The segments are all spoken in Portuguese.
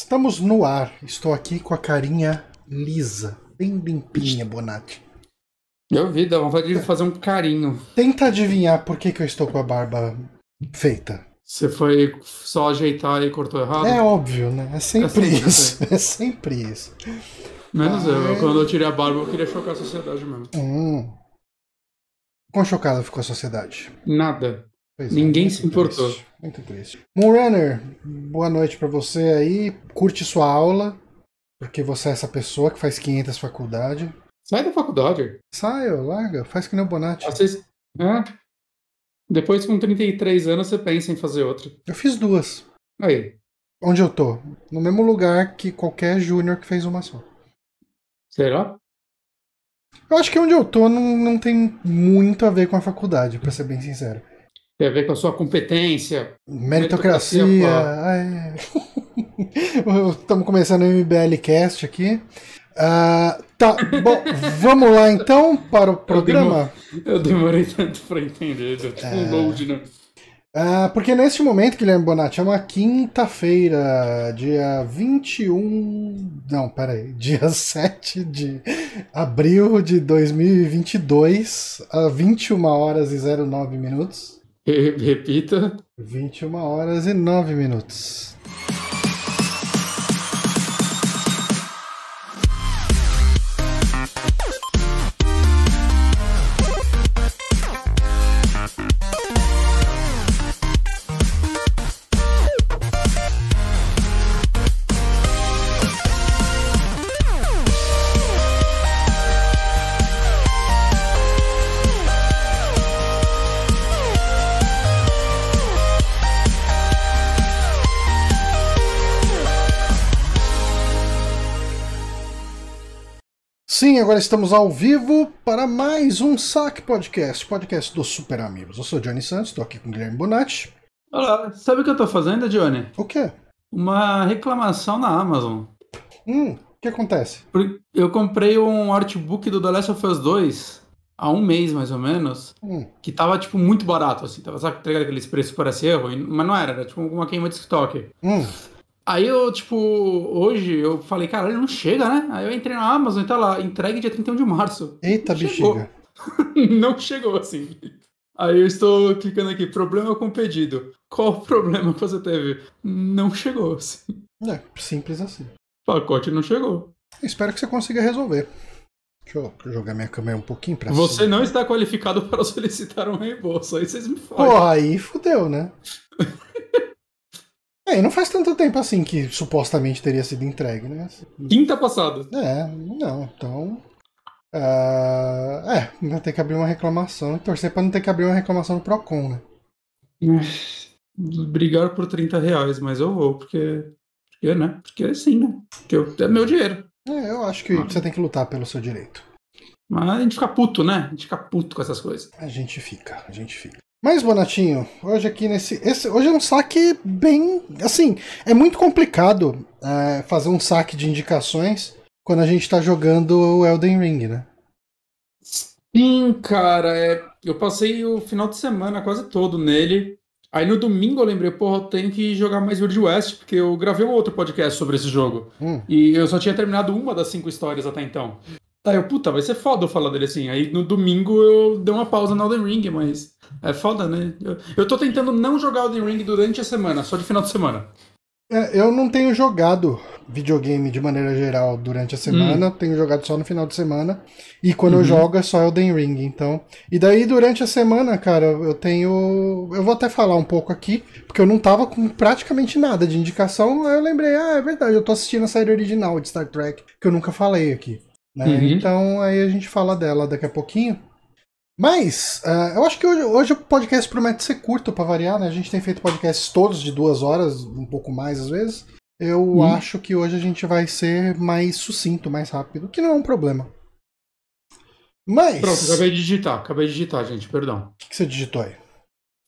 Estamos no ar. Estou aqui com a carinha lisa, bem limpinha, Bonatti. Eu vi, dá vontade de fazer um carinho. Tenta adivinhar por que, que eu estou com a barba feita. Você foi só ajeitar e cortou errado? É óbvio, né? É sempre, É sempre isso. É sempre isso. Menos Ah, eu. Quando eu tirei a barba, eu queria chocar a sociedade mesmo. Hum. Quão chocada ficou a sociedade? Nada. Pois é, Ninguém muito se importou. triste, muito triste. Moonrunner, boa noite pra você aí. Curte sua aula, porque você é essa pessoa que faz 500 faculdade. Sai da faculdade. Saia, larga, faz que nem o Bonatti. Vocês... É. Depois, com 33 anos, você pensa em fazer outra. Eu fiz duas. Aí. Onde eu tô? No mesmo lugar que qualquer júnior que fez uma só. Será? Eu acho que onde eu tô não, não tem muito a ver com a faculdade, pra ser bem sincero. Tem a ver com a sua competência. Meritocracia. Meritocracia, Estamos começando o MBL Cast aqui. Ah, tá, bom, vamos lá então para o programa. Eu demorei tanto pra entender. Deu tipo É. um load, né? Ah, porque neste momento, Guilherme Bonatti, é uma quinta-feira, dia 21. Não, peraí. Dia 7 de abril de 2022, às 21 horas e 09 minutos. Re- Repita. 21 horas e 9 minutos. Sim, agora estamos ao vivo para mais um Saque Podcast, podcast dos Super Amigos. Eu sou o Johnny Santos, estou aqui com o Guilherme Bonatti. Olha, sabe o que eu tô fazendo, Johnny? O quê? Uma reclamação na Amazon. Hum, o que acontece? Eu comprei um artbook do The Last of Us 2 há um mês, mais ou menos, Hum, que tava, tipo, muito barato, assim. Tava, sabe, tá aqueles preços que parece erro? E- Mas não era, era tipo uma queima de estoque. hum, Aí eu, tipo, hoje eu falei, caralho, não chega, né? Aí eu entrei na Amazon e tá lá, entregue dia 31 de março. eita bexiga. não chegou, assim. Aí eu estou clicando aqui, problema com pedido. Qual o problema que você teve? Não chegou, assim. É, simples assim. Pacote não chegou. Espero que você consiga resolver. Deixa eu jogar minha câmera um pouquinho pra Você cima. não está qualificado para solicitar um reembolso. Aí vocês me falam. Porra, aí fudeu, né? é, e não faz tanto tempo assim que supostamente teria sido entregue, né? Quinta passada. É, não, então. ah, é, vai ter que abrir uma reclamação e torcer pra não ter que abrir uma reclamação no Procon, né? Brigar por 30 reais, mas eu vou, porque. Porque, né? Porque sim, né? Porque eu- é meu dinheiro. É, eu acho que você tem que lutar pelo seu direito. Mas a gente fica puto, né? A gente fica puto com essas coisas. A gente fica, a gente fica. Mas, Bonatinho, hoje aqui nesse. Esse, hoje é um saque bem. Assim, é muito complicado é, fazer um saque de indicações quando a gente tá jogando o Elden Ring, né? Sim, cara, é, eu passei o final de semana quase todo nele. Aí no domingo eu lembrei, porra, eu tenho que jogar mais Wild West, porque eu gravei um outro podcast sobre esse jogo. Hum. E eu só tinha terminado uma das cinco histórias até então. Aí eu, puta, vai ser foda eu falar dele assim. Aí no domingo eu dei uma pausa no Elden Ring, mas é foda, né? Eu, eu tô tentando não jogar Elden Ring durante a semana, só de final de semana. É, eu não tenho jogado videogame de maneira geral durante a semana, tenho jogado só no final de semana. E quando eu Uhum. jogo é só Elden Ring, então. E daí durante a semana, cara, eu tenho. Eu vou até falar um pouco aqui, porque eu não tava com praticamente nada de indicação. Aí eu lembrei, ah, é verdade, eu tô assistindo a série original de Star Trek, que eu nunca falei aqui. né? Uhum. Então aí a gente fala dela daqui a pouquinho. Mas, ah, eu acho que hoje, hoje o podcast promete ser curto pra variar, né? A gente tem feito podcasts todos de duas horas, um pouco mais às vezes. Eu Uhum. acho que hoje a gente vai ser mais sucinto, mais rápido, que não é um problema. Mas. Pronto, acabei de digitar, acabei de digitar, gente, perdão. O que que você digitou aí?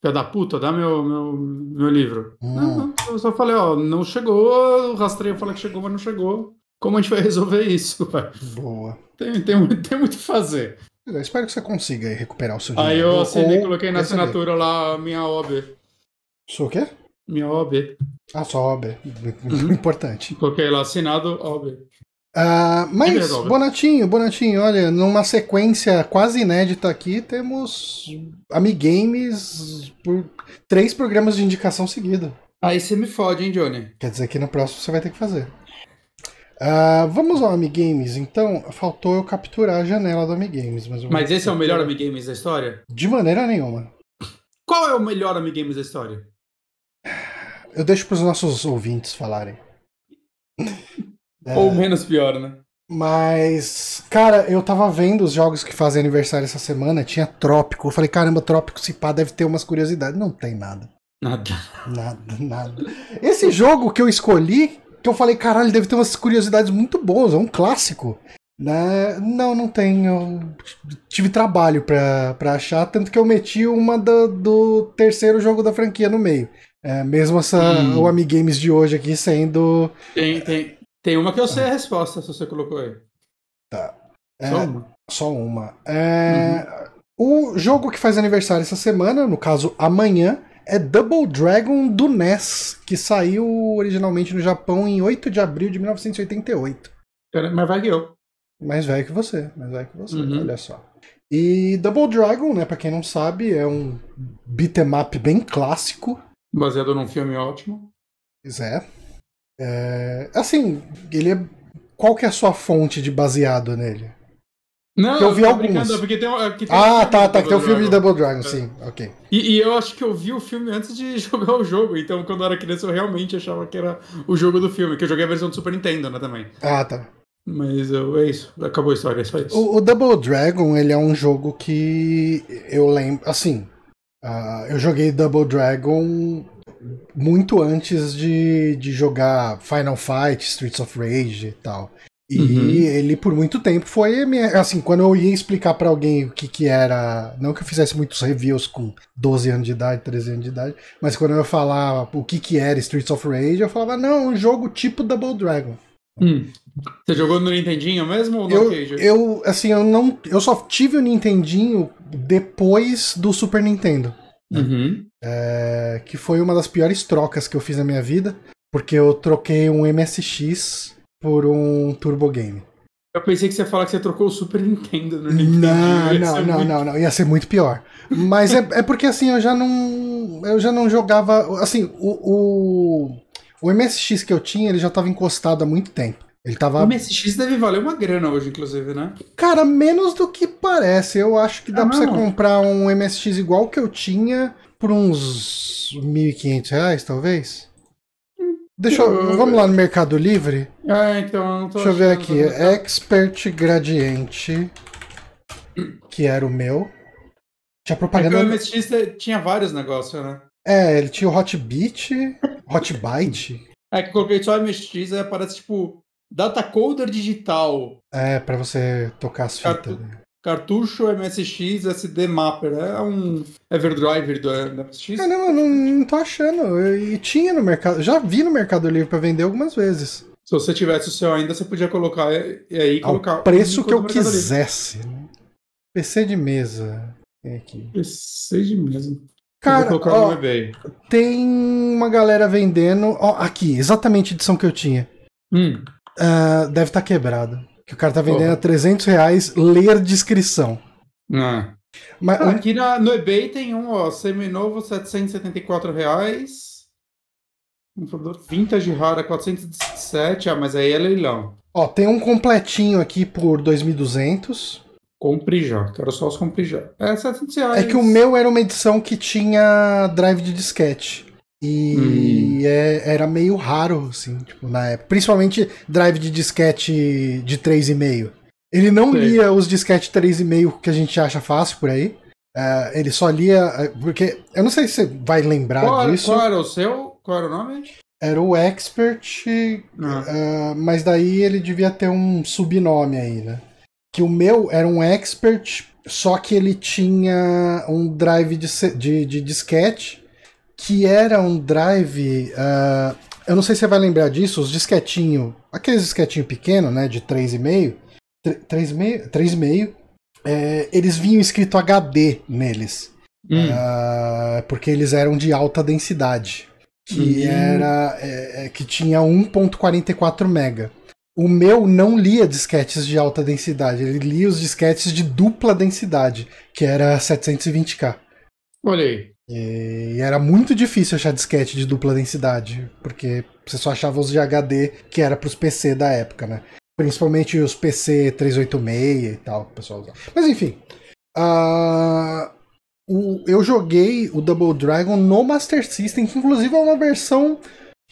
Filha da puta, dá meu, meu, meu livro. Hum. Não, não, eu só falei, ó, não chegou, eu rastrei, eu falei que chegou, mas não chegou. Como a gente vai resolver isso, velho? Boa. Tem, tem, tem muito o que fazer. Eu espero que você consiga aí recuperar o seu Aí dinheiro. eu assinei, Ou coloquei na receber. assinatura lá a minha OB. Isso o quê? Minha OB. Ah, só OB. Uhum. Importante. Coloquei lá, assinado OB. Ah, mas. Bonatinho, Bonatinho, olha, numa sequência quase inédita aqui, temos Amigames por três programas de indicação seguido. Aí você me fode, hein, Johnny? Quer dizer que no próximo você vai ter que fazer. Ah, vamos ao Amigames, então. Faltou eu capturar a janela do Amigames. Mas, Mas esse é o melhor. Amigames da história? De maneira nenhuma. Qual é o melhor Amigames da história? Eu deixo para os nossos ouvintes falarem. É, Ou menos pior, né? Mas, cara, eu tava vendo os jogos que fazem aniversário essa semana, tinha Trópico. Eu falei, caramba, Trópico se pá deve ter umas curiosidades. Não tem nada. Nada. Nada, nada. Esse jogo que eu escolhi, que eu falei, caralho, deve ter umas curiosidades muito boas, é um clássico. Né? Não, não tem. Eu tive trabalho pra, pra achar, tanto que eu meti uma do, do terceiro jogo da franquia no meio. É, mesmo essa, Hum. o Amigames de hoje aqui sendo. Tem, tem, tem uma que eu sei a resposta, se você colocou aí. é, Só uma. Só uma. É, O jogo que faz aniversário essa semana, no caso amanhã, é Double Dragon do NES, que saiu originalmente no Japão em 8 de abril de 1988. Pera, Mas vai que eu. Mais velho que você, mais velho que você, Uhum. olha só. E Double Dragon, né, pra quem não sabe, é um beat'em up bem clássico. Baseado num filme ótimo. Pois é. É, Assim, ele é. Qual que é a sua fonte de baseado nele? Não, Eu vi tô alguns. porque tem, um- um Ah, filme tá, tá, que tem o Double filme de. Double Dragon, É. sim, ok. E, e eu acho que eu vi o filme antes de jogar o jogo, então quando eu era criança eu realmente achava que era o jogo do filme, que eu joguei a versão do Super Nintendo, né, também. Ah, tá. Mas eu, é isso, acabou a história, é só isso. O, o Double Dragon, ele é um jogo que eu lembro. Assim, ah, eu joguei Double Dragon muito antes de, de jogar Final Fight, Streets of Rage e tal. E Uhum. ele, por muito tempo, foi. minha- Assim, quando eu ia explicar pra alguém o que, que era. Não que eu fizesse muitos reviews com 12 anos de idade, 13 anos de idade, mas quando eu falar o que, que era Streets of Rage, eu falava, não, um jogo tipo Double Dragon. Hum. Você jogou no Nintendinho mesmo ou no Eu, arcade? eu, assim, eu não. Eu só tive o Nintendinho depois do Super Nintendo. Uhum. é, que foi uma das piores trocas que eu fiz na minha vida. Porque eu troquei um MSX por um Turbo Game. Eu pensei que você ia falar que você trocou o Super Nintendo no Nintendinho. Não, não, não, muito- não, não. Ia ser muito pior. Mas é, é porque assim, eu já não. Eu já não jogava. Assim, o, o, o MSX que eu tinha, ele já tava encostado há muito tempo. Ele tava. O MSX deve valer uma grana hoje, inclusive, né? Cara, menos do que parece. Eu acho que dá Ah, pra você não. comprar um MSX igual que eu tinha por uns 1.500 reais, talvez. Deixa eu, vamos lá no Mercado Livre. Ah, então eu não tô Deixa eu ver aqui. Expert Gradiente, que era o meu. Tinha É propaganda. o MSX tinha vários negócios, né? É, ele tinha o Hot Beat, Hot Byte. É que eu coloquei só MSX, aí aparece tipo datacoder digital, É, pra você tocar as fitas. Cartu- cartucho MSX SD Mapper. É um Everdrive do, do MSX. Eu não, não tô achando. E tinha no mercado. Já vi no Mercado Livre pra vender algumas vezes. Se você tivesse o seu ainda, você podia colocar e aí Ao colocar preço um que eu Mercado Livre. quisesse. né? PC de mesa. Tem aqui. Seja mesmo. Cara, eu vou colocar ó, tem uma galera vendendo. Ó, aqui, exatamente a edição que eu tinha. Hum. Ah, deve estar quebrado. Que o cara tá vendendo Porra. a 300 reais, ler descrição. Ah. Mas, Ah, Aqui na- no eBay tem um, ó, seminovo, 774 reais. Um produto vintage rara, 417. Ah, mas aí é leilão. ó, tem um completinho aqui por 2.200. Compre já. Quero só os compre já. É 700 reais. É que o meu era uma edição que tinha drive de disquete. E Hum. é- era meio raro, assim, tipo, na época. Principalmente drive de disquete de 3,5. Ele não Sei. lia os disquete 3,5 que a gente acha fácil por aí. É, ele só lia. é, Porque. Eu não sei se você vai lembrar Qual, disso. qual era o seu? Qual era o nome? Era o Expert, Ah. ah, mas daí ele devia ter um subnome aí, né? Que o meu era um Expert, só que ele tinha um drive de, de, de disquete, que era um drive. ah, eu não sei se você vai lembrar disso, os disquetinho, aqueles disquetinho pequeno, né? De 3,5. 3,5? 3,5. É, eles vinham escrito HD neles. Hum. Ah, porque eles eram de alta densidade. que Uhum. era é, é, que tinha 1.44 mega. O meu não lia disquetes de alta densidade, ele lia os disquetes de dupla densidade, que era 720k. Olha aí. E era muito difícil achar disquete de dupla densidade, porque você só achava os de HD que era pros PC da época, né? Principalmente os PC 386 e tal, que o pessoal usava. Mas enfim. ah, o- eu joguei o Double Dragon no Master System, que inclusive é uma versão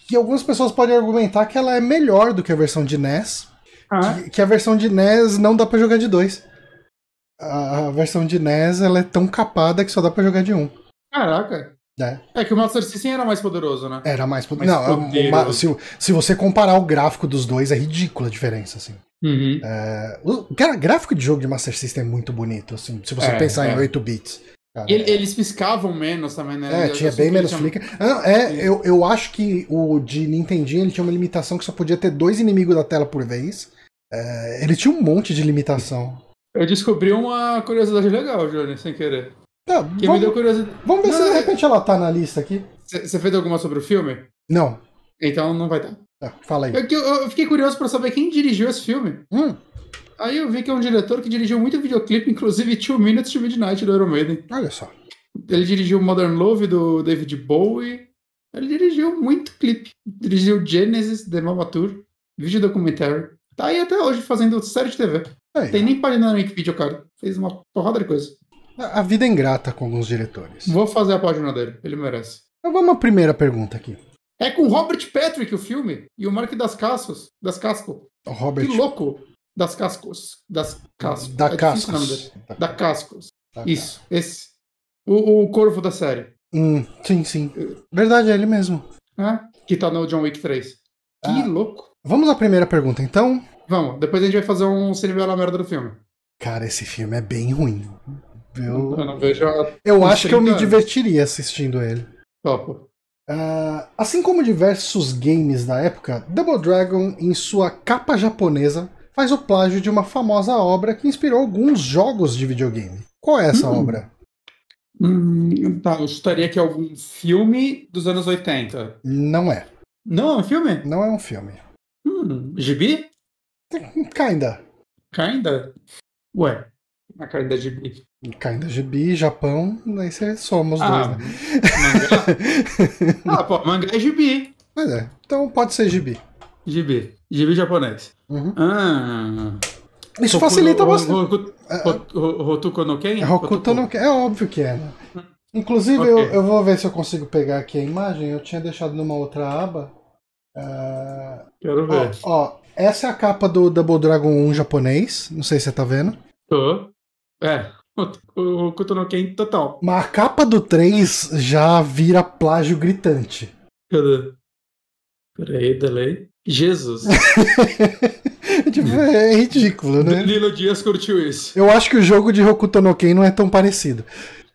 que algumas pessoas podem argumentar que ela é melhor do que a versão de NES. Ah, Que, que a versão de NES não dá pra jogar de dois. A, a versão de NES ela é tão capada que só dá pra jogar de um. Caraca. né? É que o Master System era mais poderoso, né? Era mais. Mais Não, poderoso. uma- se, se você comparar o gráfico dos dois, é ridícula a diferença, assim. Uhum. É, o cara, gráfico de jogo de Master System é muito bonito, assim, se você É, pensar é. em 8 bits. cara. E ele- eles piscavam menos também, né? É, Eu tinha bem menos flicker. Ah, não, é, eu, eu acho que o de Nintendinho ele tinha uma limitação que só podia ter dois inimigos da tela por vez. É, ele tinha um monte de limitação. Eu descobri uma curiosidade legal, Johnny, sem querer. Tá, Que me vamos, deu curiosidade. vamos ver Não, se de é- repente ela tá na lista aqui. Você fez alguma sobre o filme? Não. Então não vai dar. Tá, fala aí. Eu, eu- eu fiquei curioso pra saber quem dirigiu esse filme. Hum, Aí eu vi que é um diretor que dirigiu muito videoclipe, inclusive Two Minutes to Midnight do Iron Maiden. olha só. Ele dirigiu Modern Love do David Bowie. Ele dirigiu muito clipe. Dirigiu Genesis, The Mama Tour, vídeo documentário. Tá aí até hoje fazendo série de TV. Aí, Tem nem página no Wikipedia, cara. Fez uma porrada de coisa. A vida é ingrata com alguns diretores. Vou fazer a página dele, ele merece. Então vamos à primeira pergunta aqui. É com Robert Patrick o filme e o Mark das Cascos. Das Casco. O Robert Que louco! Das Cascos. Das Cascos. da é Cascos. dele. Da Cascos. Da Isso, esse. O, o corvo da série. Hum, sim, sim. Verdade, é ele mesmo. né? Que tá no John Wick 3. Que Ah. louco. Vamos à primeira pergunta, então. Vamos, depois a gente vai fazer um Se Nivelar a merda do filme. Cara, esse filme é bem ruim. Eu, Eu não vejo a eu acho que eu me 30 anos. divertiria assistindo ele. topo. Ah, assim como diversos games da época, Double Dragon, em sua capa japonesa, faz o plágio de uma famosa obra que inspirou alguns jogos de videogame. Qual é essa Hum. obra? Hum, tá, eu chutaria que é algum filme dos anos 80. Não é. Não, é um filme? Não é um filme. Hum, gibi? Kinda. Kinda? Ué, a Kinda gibi. Kinda gibi, Japão, daí você soma os Ah, dois, né? mangá? ah, pô, mangá é gibi. Mas é. Então pode ser gibi. Gibi. Gibi japonês. Uhum. Ah. Isso facilita bastante. Ho- Hotuko no Ken? Hokuto no É óbvio que é, né? Inclusive, Ok. eu, eu vou ver se eu consigo pegar aqui a imagem. Eu tinha deixado numa outra aba. Ah, Quero ó, ver. ó, essa é a capa do Double Dragon 1 japonês. Não sei se você tá vendo. Tô. É. O o total. Mas a capa do 3 já vira plágio gritante. Cadê? Peraí, delay. Jesus. Tipo, é ridículo, né? Lilo Dias curtiu isso. Eu acho que o jogo de Hokuto no Ken não é tão parecido.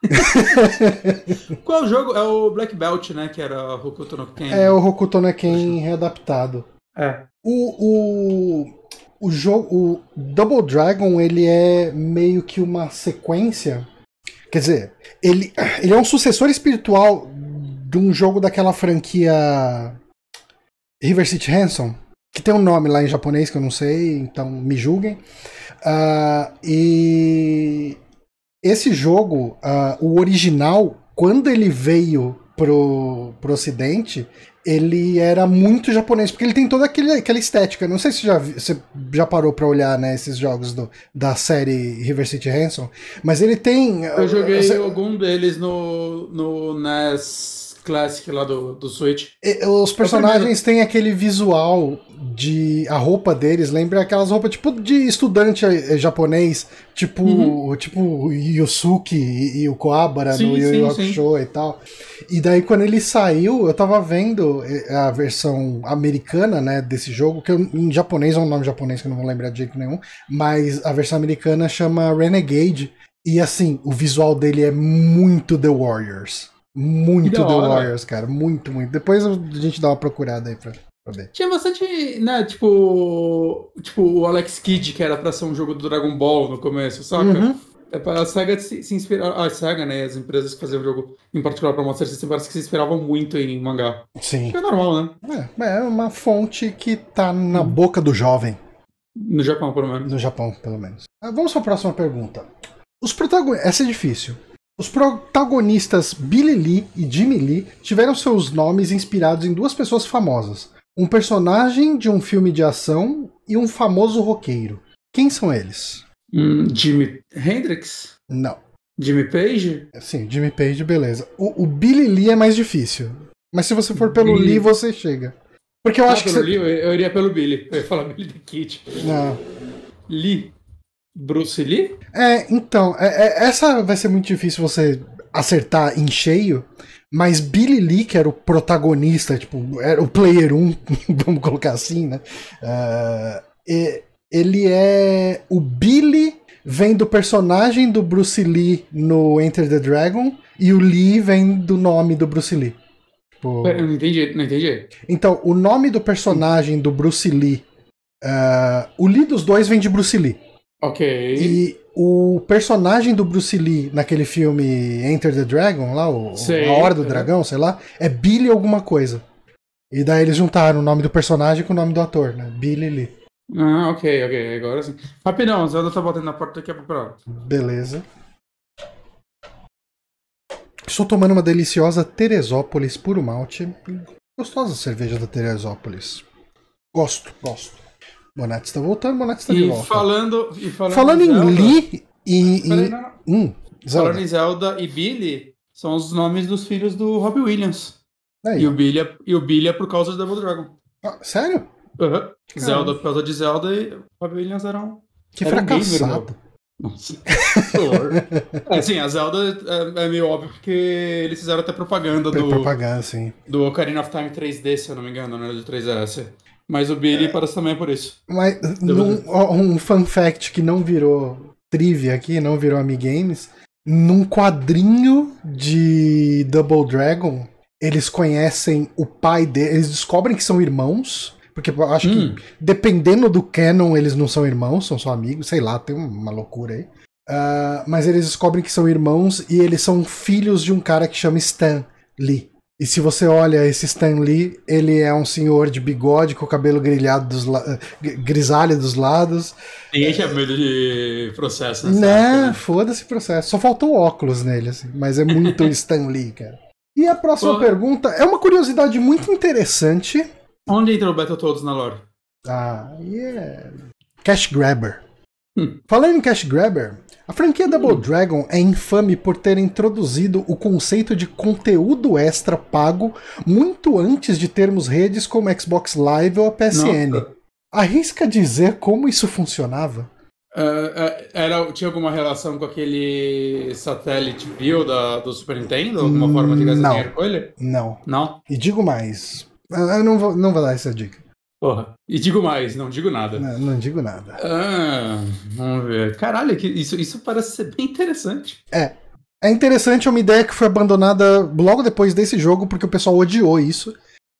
Qual jogo? É o Black Belt, né? Que era Hokuto no Ken. É o Hokuto no Ken readaptado. É. O, o, o jogo, o Double Dragon, ele é meio que uma sequência. Quer dizer, ele, ele é um sucessor espiritual de um jogo daquela franquia River City Ransom, que tem um nome lá em japonês que eu não sei, então me julguem. Ah, e esse jogo, ah, o original, quando ele veio pro, pro ocidente, ele era muito japonês, porque ele tem toda aquele, aquela estética. Não sei se já, você já parou pra olhar né, esses jogos do, da série River City Ransom, mas ele tem. Eu joguei Você- algum deles no, no NES Classic lá do, do Switch. E- Os personagens têm aquele visual de. A roupa deles lembra aquelas roupas tipo de estudante eh, japonês, tipo Uhum. tipo o Yusuke e, e o Koabara Sim, no Yu Yu. Hakusho e tal. E daí quando ele saiu, eu tava vendo eh, a versão americana, né, desse jogo, que eu- em japonês é um nome japonês que eu não vou lembrar de jeito nenhum, mas a versão americana chama Renegade. E assim, o visual dele é muito The Warriors. Muito The. Warriors, cara. Muito, muito. Depois a gente dá uma procurada aí pra, pra ver. Tinha bastante, né, tipo, tipo o Alex Kidd, que era pra ser um jogo do Dragon Ball no começo, saca? Uhum. É pra a SEGA se, se inspirar. A SEGA, né? As empresas que faziam o jogo, em particular pra Master System, parece que se inspiravam muito em mangá. Sim. Que é normal, né? É, é uma fonte que tá na boca do jovem. No Japão, pelo menos. No Japão, pelo menos. Ah, Vamos para a próxima pergunta. Os protagonistas. Essa é difícil. Os protagonistas Billy Lee e Jimmy Lee tiveram seus nomes inspirados em duas pessoas famosas: um personagem de um filme de ação e um famoso roqueiro. Quem são eles? Hum, Jimi Hendrix? Não. Jimmy Page? Sim, Jimmy Page, beleza. O, o Billy Lee é mais difícil. Mas se você for pelo Billy- Lee, você chega. Porque eu Ah, acho que pelo você. Lee, eu, eu iria pelo Billy. Eu ia falar Billy the Kid. Não. Lee. Bruce Lee? É, então, é- é- essa vai ser muito difícil você acertar em cheio, mas Billy Lee, que era o protagonista, tipo, era o player 1, vamos colocar assim, né? E- ele é. O Billy vem do personagem do Bruce Lee no Enter the Dragon, e o Lee vem do nome do Bruce Lee. Tipo, não entendi, não entendi. então, o nome do personagem do Bruce Lee. ah, o Lee dos dois vem de Bruce Lee. Ok. E o personagem do Bruce Lee naquele filme Enter the Dragon, lá, o, Sei, A Hora do é. Dragão, sei lá, é Billy alguma coisa. E daí eles juntaram o nome do personagem com o nome do ator, né? Billy Lee. Ah, ok, ok. Agora sim. Rapidão, Zelda tá batendo na porta daqui a pouco. Beleza. Estou tomando uma deliciosa Teresópolis puro malte. Gostosa a cerveja da Teresópolis. Gosto, gosto. Bonatti está voltando, Bonatti está de volta. falando, e falando, Falando em Zelda- Lee e. E não, não. hum, Zelda. Falando em Zelda e Billy, são os nomes dos filhos do Robbie Williams. Aí, E o, Billy é, e o Billy é por causa do Double Dragon. Ah, sério? Aham. Zelda por causa de Zelda e o Robbie Williams era um. Que Era um gamer, fracassado. Nossa. Que horror. é, sim, a Zelda é, é meio óbvio porque eles fizeram até propaganda Pro- do, Propaganda, sim. do Ocarina of Time 3D, se eu não me engano, né? Do 3DS. Mas o Billy parece também é por isso. Mas num- um fun fact que não virou trivia aqui, não virou Amigames. Num quadrinho de Double Dragon, eles conhecem o pai dele. Eles descobrem que são irmãos. Porque eu acho Hum. que, dependendo do canon, eles não são irmãos, são só amigos. Sei lá, tem uma loucura aí. Ah, mas eles descobrem que são irmãos e eles são filhos de um cara que chama Stan Lee. E se você olha esse Stan Lee, ele é um senhor de bigode com o cabelo grilhado dos la- gr- grisalho dos lados. Ninguém tinha medo de processo nessa Né, né? foda-se processo. Só faltou óculos nele, assim. Mas é muito Stan Lee, cara. E a próxima Pô. pergunta é uma curiosidade muito interessante. Onde entra o Battletoads na lore? Ah, yeah. Cash Grabber. Hum. Falando em Cash Grabber, a franquia Double Dragon é infame por ter introduzido o conceito de conteúdo extra pago muito antes de termos redes como Xbox Live ou a PSN. Nossa. Arrisca dizer como isso funcionava? É, era, tinha alguma relação com aquele satélite View da, do Super Nintendo? Alguma forma de gastar dinheiro com ele? Não. Não? E digo mais. Eu não vou, não vou dar essa dica. Porra. E digo mais, não digo nada. Não, não digo nada. Ah, vamos ver. Caralho, que isso, isso parece ser bem interessante. É interessante, é uma ideia que foi abandonada logo depois desse jogo, porque o pessoal odiou isso.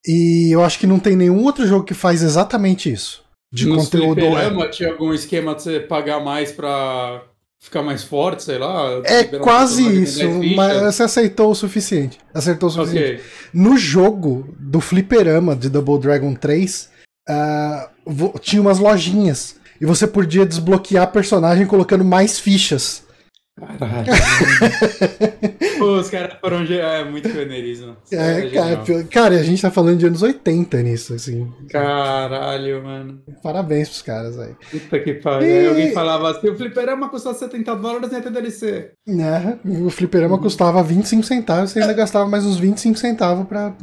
E eu acho que não tem nenhum outro jogo que faz exatamente isso. De no conteúdo. fliperama tinha algum esquema de você pagar mais pra ficar mais forte, sei lá? É quase isso, mas você aceitou o suficiente. Acertou o suficiente. Ok. No jogo do fliperama de Double Dragon 3, vo- tinha umas lojinhas. E você podia desbloquear personagem colocando mais fichas. Caralho. Pô, os caras foram. É muito pioneirismo. É, É cara, cara, a gente tá falando de anos 80 nisso, assim. Caralho, mano. Parabéns pros caras aí. Puta que pariu. E- alguém falava assim: o fliperama custa 70 dólares e até DLC. Né? O fliperama custava 25 centavos, você ainda gastava mais uns 25 centavos pra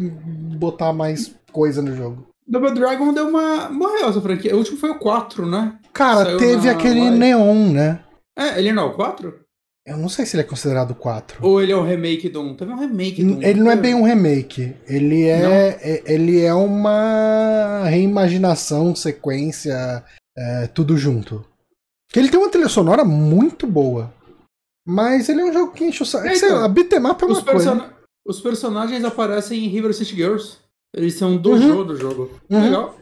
botar mais coisa no jogo. Double Dragon deu uma. Morreu essa franquia. O último foi o 4, né? Cara, Saiu teve na aquele live. Neon, né? É, ele não é o 4? Eu não sei se ele é considerado 4. Ou ele é um remake do 1? Teve um remake do 1. Ele não é bem um remake. Ele é, é- ele é uma reimaginação, sequência, é, tudo junto. Que ele tem uma trilha sonora muito boa. Mas ele é um jogo que enche o saco. É, Sei então, lá, beat'em up é uma Os, coisa. Os personagens aparecem em River City Girls. Eles são um dojo Uhum. do jogo. Uhum. Legal.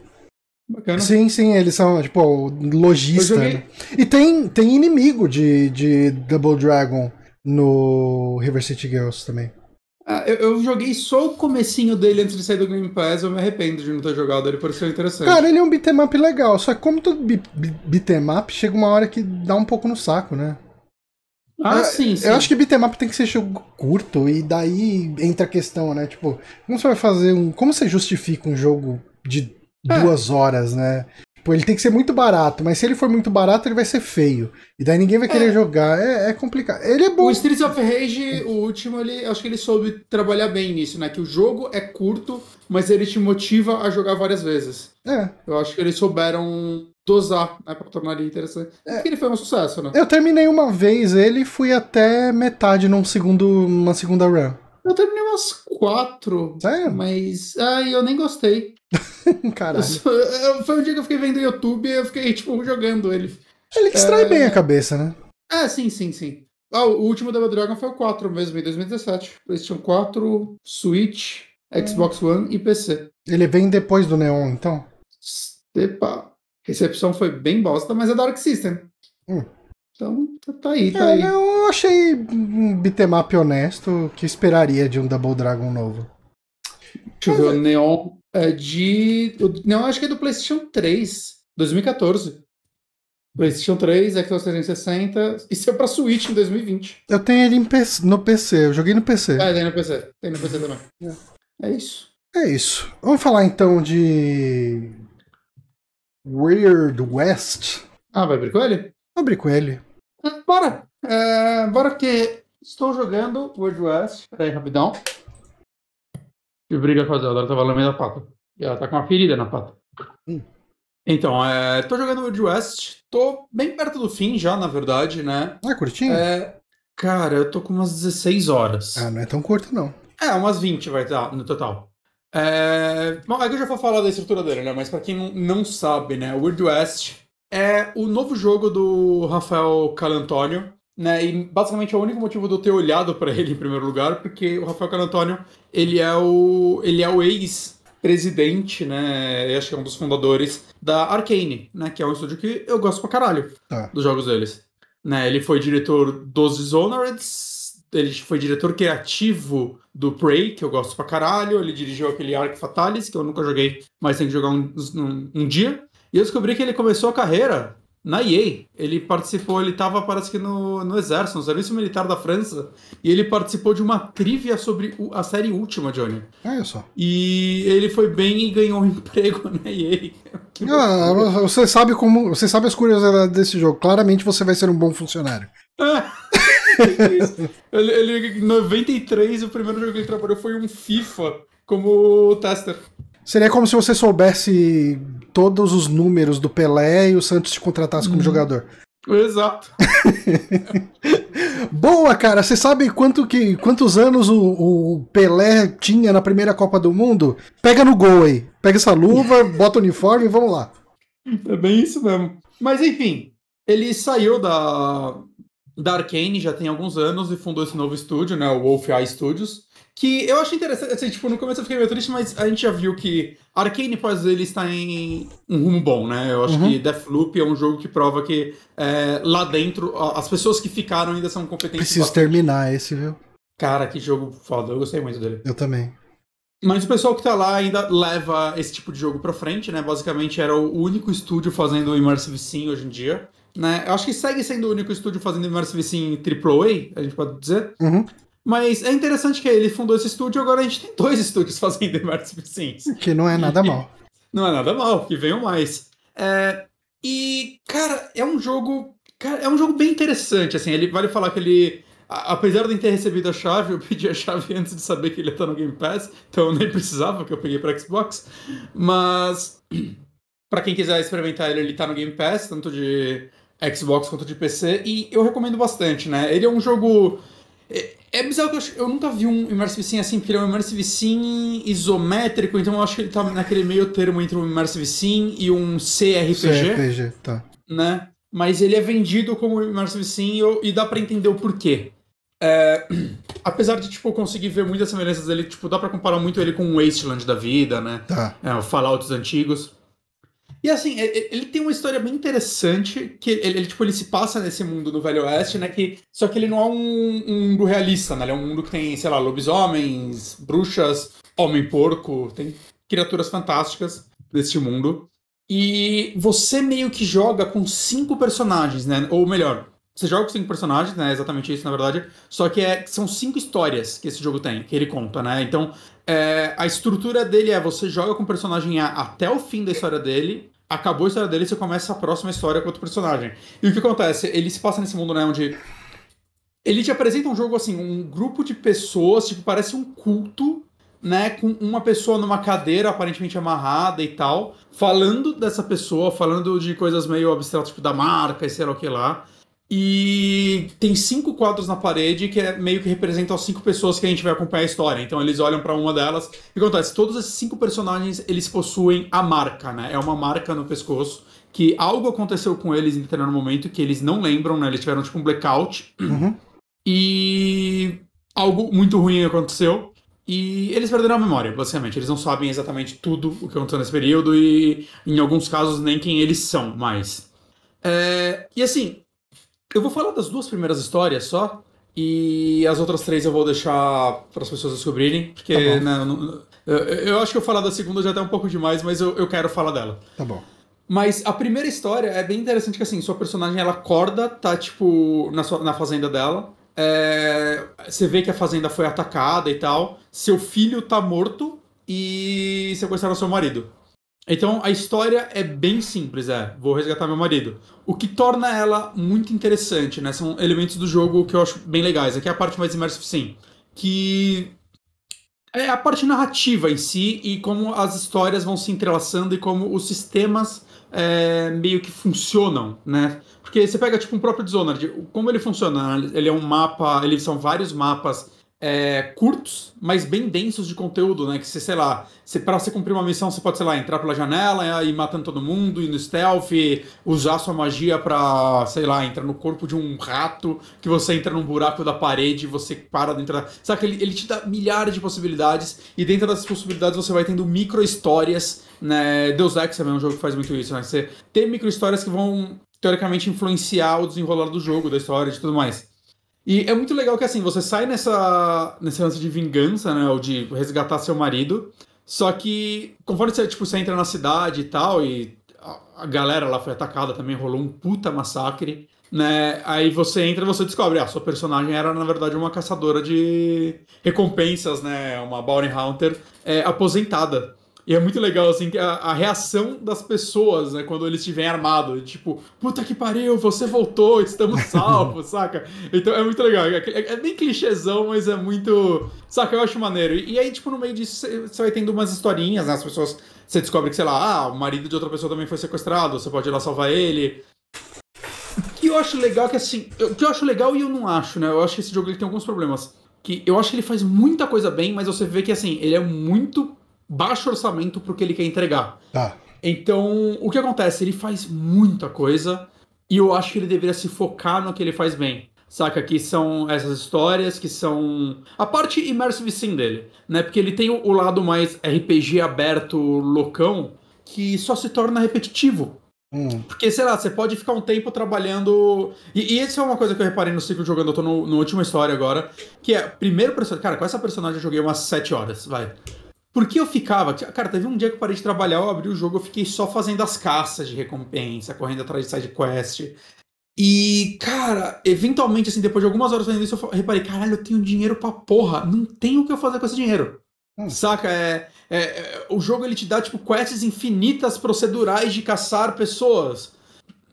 Bacana. Sim, sim, eles são, tipo, lojista. Né? E tem, tem inimigo de, de Double Dragon no River City Girls também. Ah, eu, eu joguei só o comecinho dele antes de sair do Game Pass, eu me arrependo de não ter jogado, ele pareceu interessante. Cara, ele é um beat'em up legal, só que como todo beat'em up, chega uma hora que dá um pouco no saco, né? Ah, eu, sim, sim. Eu acho que beat'em up tem que ser jogo curto, e daí entra a questão, né? Tipo, como você vai fazer um. Como você justifica um jogo de É. duas horas, né? Tipo, ele tem que ser muito barato, mas se ele for muito barato, ele vai ser feio. E daí ninguém vai querer É. jogar. É, é complicado. Ele é bom. O Streets of Rage, o último, ele, acho que ele soube trabalhar bem nisso, né? Que o jogo é curto, mas ele te motiva a jogar várias vezes. É. Eu acho que eles souberam dosar, né? Pra tornar ele interessante. Porque ele foi um sucesso, né? Eu terminei uma vez ele e fui até metade num segundo, numa segunda run. Eu terminei umas quatro, Sério? mas. Ai, eu nem gostei. Caralho. eu- foi um dia que eu fiquei vendo YouTube e eu fiquei, tipo, jogando ele. Ele distrai É. bem a cabeça, né? Ah, sim, sim, sim. Ah, o último Double Dragon foi o 4 mesmo, em 2017. PlayStation 4, Switch, Xbox One e PC. Ele vem depois do Neon, então. Epa, recepção foi bem bosta, mas é da Arc System. Hum. Então, tá, tá aí, tá É, aí. eu achei um beat'em up honesto que esperaria de um Double Dragon novo. Deixa eu ver, o Neon é de. O Neon acho que é do PlayStation 3, 2014. PlayStation 3, Xbox 360, e saiu pra Switch em 2020. Eu tenho ele PC no PC, eu joguei no PC. Ah, tem no PC. Tem no PC também. É isso. É isso. Vamos falar então de. Weird West. Ah, vai abrir com ele? Abre com ele. Bora! É, bora que estou jogando World West. Peraí, rapidão. Que briga com a Zelda, ela tava lambendo a pata. E ela tá com uma ferida na pata. Hum. Então, é, tô jogando World West. Tô bem perto do fim já, na verdade, né? Ah, curtinho? É, cara, eu tô com umas 16 horas. Ah, não é tão curto, não. É, umas 20 vai estar no total. É... Bom, é que eu já vou falar da estrutura dele, né? Mas pra quem não, não sabe, né? O Weird West é o novo jogo do Rafael Calantonio, né? E basicamente é o único motivo de eu ter olhado pra ele em primeiro lugar, porque o Rafael Calantonio, ele é o ele é o ex-presidente, né? Eu acho que é um dos fundadores da Arcane, né? Que é um estúdio que eu gosto pra caralho Tá. dos jogos deles. Né, ele foi diretor dos Dishonored, ele foi diretor criativo do Prey, que eu gosto pra caralho, ele dirigiu aquele Arc Fatalis, que eu nunca joguei, mas tem que jogar um, um, um dia. E eu descobri que ele começou a carreira na EA. Ele participou, ele tava, parece que no, no exército, no serviço militar da França, e ele participou de uma trivia sobre a série Última, Johnny. Olha só. E ele foi bem e ganhou um emprego na EA. Ah, você sabe como. Você sabe as curiosidades desse jogo. Claramente você vai ser um bom funcionário. Isso. ele, ele, em 93, o primeiro jogo que ele trabalhou foi um FIFA como tester. Seria como se você soubesse todos os números do Pelé e o Santos te contratasse como jogador. Exato. Boa, cara. Você sabe quanto que, quantos anos o, o Pelé tinha na primeira Copa do Mundo? Pega no gol aí. Pega essa luva, bota o uniforme e vamos lá. É bem isso mesmo. Mas enfim, ele saiu da, da Arcane já tem alguns anos e fundou esse novo estúdio, né? O Wolf Eye Studios. Que eu acho interessante, assim, tipo, no começo eu fiquei meio triste, mas a gente já viu que a Arcane, após ele, está em um rumo bom, né? Eu acho Uhum. que Deathloop é um jogo que prova que é, lá dentro, as pessoas que ficaram ainda são competentes. Preciso bastante. terminar esse, viu? Cara, que jogo foda, eu gostei muito dele. Eu também. Mas o pessoal que tá lá ainda leva esse tipo de jogo pra frente, né? Basicamente era o único estúdio fazendo Immersive Sim hoje em dia. Né? Eu acho que segue sendo o único estúdio fazendo Immersive Sim AAA, a gente pode dizer. Uhum. Mas é interessante que ele fundou esse estúdio e agora a gente tem dois estúdios fazendo Immersive Sims. Que não é nada mal. Não é nada mal, que venham mais. É, e, cara, é um jogo. Cara, é um jogo bem interessante, assim. Ele vale falar que ele. a- Apesar de eu ter recebido a chave, eu pedi a chave antes de saber que ele ia estar no Game Pass, então eu nem precisava, porque eu peguei para Xbox. Mas. Pra quem quiser experimentar ele, ele tá no Game Pass, tanto de Xbox quanto de PC, e eu recomendo bastante, né? Ele é um jogo. É, é bizarro que eu, acho- eu nunca vi um Immersive Sim assim, porque ele é um Immersive Sim isométrico, então eu acho que ele tá naquele meio termo entre um Immersive Sim e um CRPG, CRPG, tá. né? Mas ele é vendido como Immersive Sim e, e dá pra entender o porquê. É, apesar de, tipo, conseguir ver muitas semelhanças dele, tipo, dá pra comparar muito ele com o Wasteland da vida, né? Tá. É, Fallouts antigos. E assim, ele tem uma história bem interessante, que ele, ele, tipo, ele se passa nesse mundo do Velho Oeste, né? Que, só que ele não é um, um mundo realista, né? Ele é um mundo que tem, sei lá, lobisomens, bruxas, homem-porco, tem criaturas fantásticas desse mundo. E você meio que joga com cinco personagens, né? Ou melhor, você joga com cinco personagens, né? Exatamente isso, na verdade. Só que é, são cinco histórias que esse jogo tem, que ele conta, né? Então, é, a estrutura dele é você joga com o personagem A até o fim da história dele. Acabou a história dele, você começa a próxima história com outro personagem. E o que acontece? Ele se passa nesse mundo, né? Onde. Ele te apresenta um jogo assim, um grupo de pessoas, tipo, parece um culto né, com uma pessoa numa cadeira aparentemente amarrada e tal, falando dessa pessoa, falando de coisas meio abstratas, tipo da marca e sei lá o que lá. E tem cinco quadros na parede que é meio que representam as cinco pessoas que a gente vai acompanhar a história. Então eles olham para uma delas e acontece, todos esses cinco personagens, eles possuem a marca, né? É uma marca no pescoço que algo aconteceu com eles em determinado momento que eles não lembram, né? Eles tiveram tipo um blackout. Uhum. E algo muito ruim aconteceu. E eles perderam a memória, basicamente. Eles não sabem exatamente tudo o que aconteceu nesse período e, em alguns casos, nem quem eles são mais. É... E assim, eu vou falar das duas primeiras histórias só. E as outras três eu vou deixar para as pessoas descobrirem, porque tá né, não, eu, eu, acho que eu falar da segunda já tá um pouco demais, mas eu, eu quero falar dela. Tá bom. Mas a primeira história é bem interessante que assim, sua personagem ela acorda, tá tipo na, sua, na fazenda dela, é, você vê que a fazenda foi atacada e tal. Seu filho tá morto e sequestraram seu marido. Então a história é bem simples, é. Vou resgatar meu marido. O que torna ela muito interessante, né? São elementos do jogo que eu acho bem legais. Aqui é a parte mais immersive, sim. Que é a parte narrativa em si e como as histórias vão se entrelaçando e como os sistemas é, meio que funcionam, né? Porque você pega, tipo, um próprio Dishonored, como ele funciona? Ele é um mapa, eles são vários mapas é, curtos, mas bem densos de conteúdo, né? Que você, sei lá, você, pra você cumprir uma missão, você pode, sei lá, entrar pela janela e ir matando todo mundo, ir no stealth, usar sua magia pra, sei lá, entrar no corpo de um rato, que você entra num buraco da parede e você para dentro da. Que ele, ele te dá milhares de possibilidades, e dentro dessas possibilidades você vai tendo micro histórias, né? Deus Ex é um jogo que faz muito isso, né? Você tem micro histórias que vão teoricamente influenciar o desenrolar do jogo, da história e tudo mais. E é muito legal que assim, você sai nessa, nesse lance de vingança, né? Ou de resgatar seu marido. Só que conforme você, tipo, você entra na cidade e tal, e a galera lá foi atacada também, rolou um puta massacre, né? Aí você entra e você descobre, ah, sua personagem era, na verdade, uma caçadora de recompensas, né? Uma bounty hunter é, aposentada. E é muito legal, assim, a, a reação das pessoas, né, quando eles estiverem armados. Tipo, puta que pariu, você voltou, estamos salvos, saca? Então é muito legal. É, é, é, bem clichêzão, mas é muito. Saca, eu acho maneiro. E, e aí, tipo, no meio disso, você vai tendo umas historinhas, né? As pessoas. Você descobre que, sei lá, ah, o marido de outra pessoa também foi sequestrado, você pode ir lá salvar ele. O que eu acho legal é que, assim. O que eu acho legal e eu não acho, né? Eu acho que esse jogo ele tem alguns problemas. Que eu acho que ele faz muita coisa bem, mas você vê que, assim, ele é muito baixo orçamento pro que ele quer entregar. Tá. Então, o que acontece? Ele faz muita coisa e eu acho que ele deveria se focar no que ele faz bem. Saca? Que são essas histórias, que são. A parte immersive sim dele, né? Porque ele tem o lado mais RPG aberto, loucão, que só se torna repetitivo. Hum. Porque, sei lá, você pode ficar um tempo trabalhando. E, e isso é uma coisa que eu reparei no ciclo jogando, eu tô no, no última história agora. Que é, primeiro personagem. Cara, com essa personagem eu joguei umas 7 horas, vai. Porque eu ficava. Cara, teve um dia que eu parei de trabalhar, eu abri o jogo, eu fiquei só fazendo as caças de recompensa, correndo atrás de side quest. E, cara, eventualmente, assim, depois de algumas horas fazendo isso, eu reparei, caralho, eu tenho dinheiro pra porra, não tenho o que eu fazer com esse dinheiro. Hum. Saca? É, é, é, o jogo ele te dá, tipo, quests infinitas procedurais de caçar pessoas.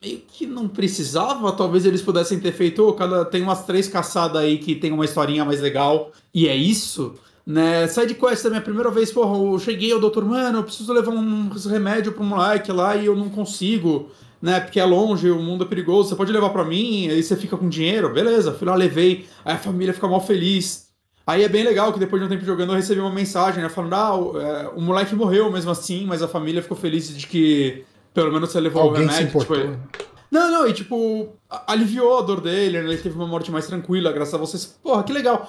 Meio que não precisava, talvez eles pudessem ter feito, oh, cada, tem umas três caçadas aí que tem uma historinha mais legal, e é isso. Né, side quest da minha primeira vez, porra, eu cheguei ao doutor, mano, eu preciso levar um remédio pro moleque lá e eu não consigo, né, porque é longe, o mundo é perigoso, você pode levar para mim, aí você fica com dinheiro, beleza, fui lá, levei, aí a família fica mal feliz. Aí é bem legal que depois de um tempo jogando eu recebi uma mensagem, né, falando, ah, o, é, o moleque morreu mesmo assim, mas a família ficou feliz de que pelo menos você levou Alguém o remédio. Se importou. Tipo, não, não, e tipo, aliviou a dor dele, né? Ele teve uma morte mais tranquila, graças a vocês. Porra, que legal.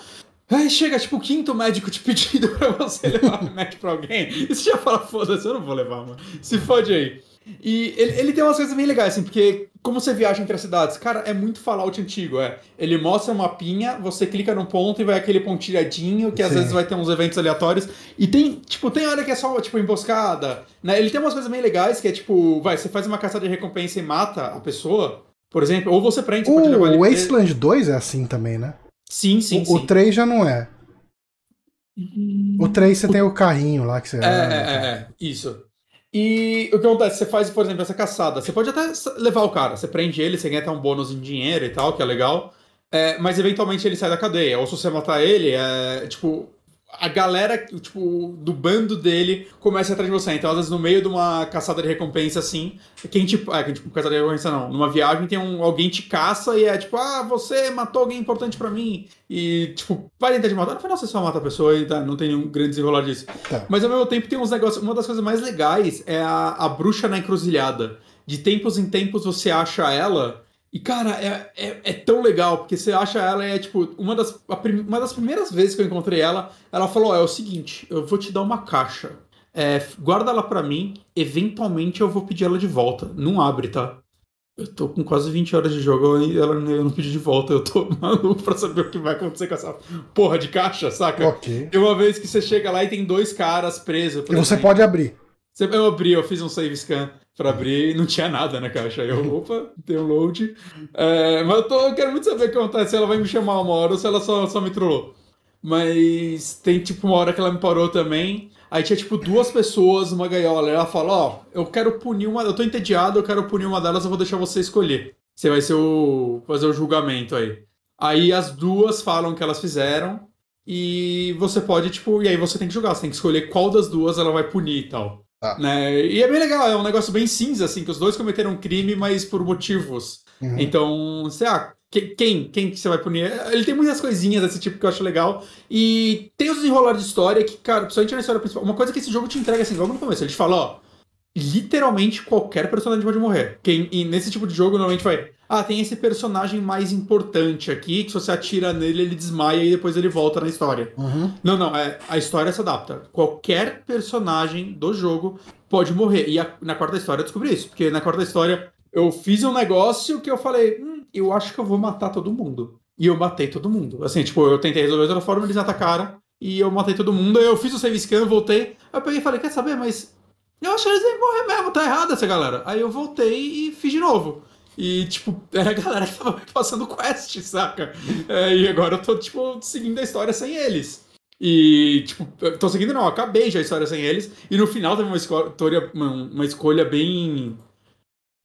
Aí chega, tipo, o quinto médico te pedindo pra você levar o remédio pra alguém. E você já fala, foda-se, eu não vou levar, mano. Se fode aí. E ele, ele tem umas coisas bem legais, assim, porque como você viaja entre as cidades, cara, é muito Fallout antigo, é. Ele mostra uma mapinha, você clica num ponto e vai aquele pontilhadinho, que às vezes vai ter uns eventos aleatórios. E tem, tipo, tem hora que é só, tipo, emboscada, né? Ele tem umas coisas bem legais, que é tipo, vai, você faz uma caçada de recompensa e mata a pessoa, por exemplo, ou você prende, você o pode levar ele Wasteland 2 é assim também, né? Sim, sim, o, sim. o 3 já não é. O 3 você tem o carrinho lá que você. É, é, é, é, isso. E o que acontece? Você faz, por exemplo, essa caçada. Você pode até levar o cara, você prende ele, você ganha até um bônus em dinheiro e tal, que é legal. É, mas eventualmente ele sai da cadeia. Ou se você matar ele, é tipo. A galera, tipo, do bando dele começa atrás de você. Então, às vezes, no meio de uma caçada de recompensa, assim, quem tipo. É, quem tipo, caçada de recompensa não. Numa viagem tem um. Alguém te caça e é tipo, ah, você matou alguém importante pra mim. E, tipo, vai tentar te matar. No final você só mata a pessoa e tá, não tem nenhum grande desenrolar disso. Tá. Mas ao mesmo tempo tem uns negócios. Uma das coisas mais legais é a, a bruxa na encruzilhada. De tempos em tempos você acha ela. E, cara, é, é, é tão legal, porque você acha ela e é tipo, uma das, uma das primeiras vezes que eu encontrei ela, ela falou: ó, é o seguinte, eu vou te dar uma caixa. É, guarda ela pra mim, eventualmente eu vou pedir ela de volta. Não abre, tá? Eu tô com quase 20 horas de jogo e ela eu não pedi de volta. Eu tô maluco pra saber o que vai acontecer com essa porra de caixa, saca? Ok. Tem uma vez que você chega lá e tem dois caras presos. E você exemplo. pode abrir. Eu abri, eu fiz um save scan pra abrir e não tinha nada na caixa. Aí Eu, opa, tem um load. É, mas eu, tô, eu quero muito saber o que acontece, se ela vai me chamar uma hora ou se ela só, só me trollou. Mas tem tipo uma hora que ela me parou também. Aí tinha tipo duas pessoas numa gaiola. Ela fala: Ó, eu quero punir uma. Eu tô entediado, eu quero punir uma delas, eu vou deixar você escolher. Você vai ser o. fazer o julgamento aí. Aí as duas falam o que elas fizeram. E você pode, tipo, e aí você tem que julgar, você tem que escolher qual das duas ela vai punir e tal. Tá. Né? E é bem legal, é um negócio bem cinza, assim, que os dois cometeram um crime, mas por motivos. Uhum. Então, ah, que- quem? Quem que você vai punir? Ele tem muitas coisinhas desse tipo que eu acho legal. E tem os desenrolar de história que, cara, principalmente na história principal, uma coisa que esse jogo te entrega assim, logo no começo, ele te fala, ó, literalmente qualquer personagem pode morrer. Quem, e nesse tipo de jogo, normalmente vai. Ah, tem esse personagem mais importante aqui, que se você atira nele, ele desmaia e depois ele volta na história. Uhum. Não, não, é, a história se adapta. Qualquer personagem do jogo pode morrer. E a- na quarta história eu descobri isso. Porque na quarta história eu fiz um negócio que eu falei, hum, eu acho que eu vou matar todo mundo. E eu matei todo mundo. Assim, tipo, eu tentei resolver de outra forma, eles atacaram. E eu matei todo mundo. Aí eu fiz o save scan, voltei. Aí eu peguei e falei, quer saber, mas eu acho que eles devem morrer mesmo, tá errado essa galera. Aí eu voltei e fiz de novo. E, tipo, era a galera que tava passando quest, saca? É, e agora eu tô, tipo, seguindo a história sem eles. E, tipo, tô seguindo não, acabei já a história sem eles. E no final teve uma escolha, uma, escolha bem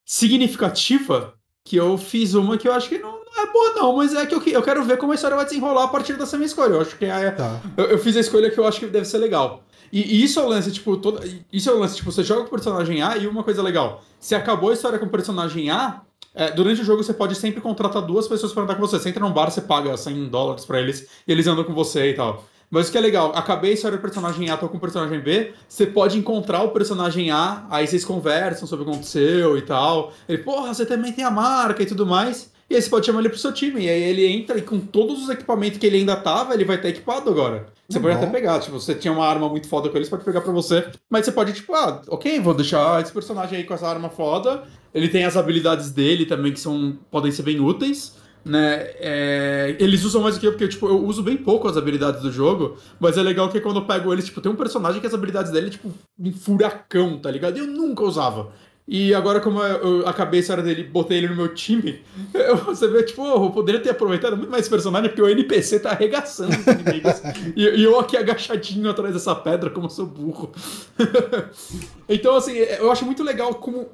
significativa que eu fiz uma que eu acho que não, não é boa, não, mas é que eu, eu quero ver como a história vai desenrolar a partir dessa minha escolha. Eu acho que é, Tá. eu, eu fiz a escolha que eu acho que deve ser legal. E, e isso é o lance, tipo, todo, isso é o lance, tipo, você joga com o personagem A e uma coisa legal. Se acabou a história com o personagem A, é, durante o jogo você pode sempre contratar duas pessoas pra andar com você. Você entra num bar, você paga 100 dólares pra eles e eles andam com você e tal. Mas o que é legal, acabei a história do personagem A, tô com o personagem B, você pode encontrar o personagem A, aí vocês conversam sobre o que aconteceu e tal. Ele, porra, você também tem a marca e tudo mais. E aí você pode chamar ele pro seu time. E aí ele entra e com todos os equipamentos que ele ainda tava, ele vai estar equipado agora. Você pode bom. até pegar, tipo, você tinha uma arma muito foda com ele, você pode pegar pra você. Mas você pode, tipo, ah, ok, vou deixar esse personagem aí com essa arma foda. Ele tem as habilidades dele também, que são podem ser bem úteis. Né? É, eles usam mais do que eu, porque tipo, eu uso bem pouco as habilidades do jogo, mas é legal que quando eu pego eles, tipo, tem um personagem que as habilidades dele é tipo um furacão, tá ligado? E eu nunca usava. E agora, como eu, acabei a história dele botei ele no meu time, eu- você vê, tipo, eu poderia ter aproveitado muito mais esse personagem, porque o NPC tá arregaçando os inimigos. e, e eu aqui agachadinho atrás dessa pedra, como eu sou burro. então, assim, eu acho muito legal como,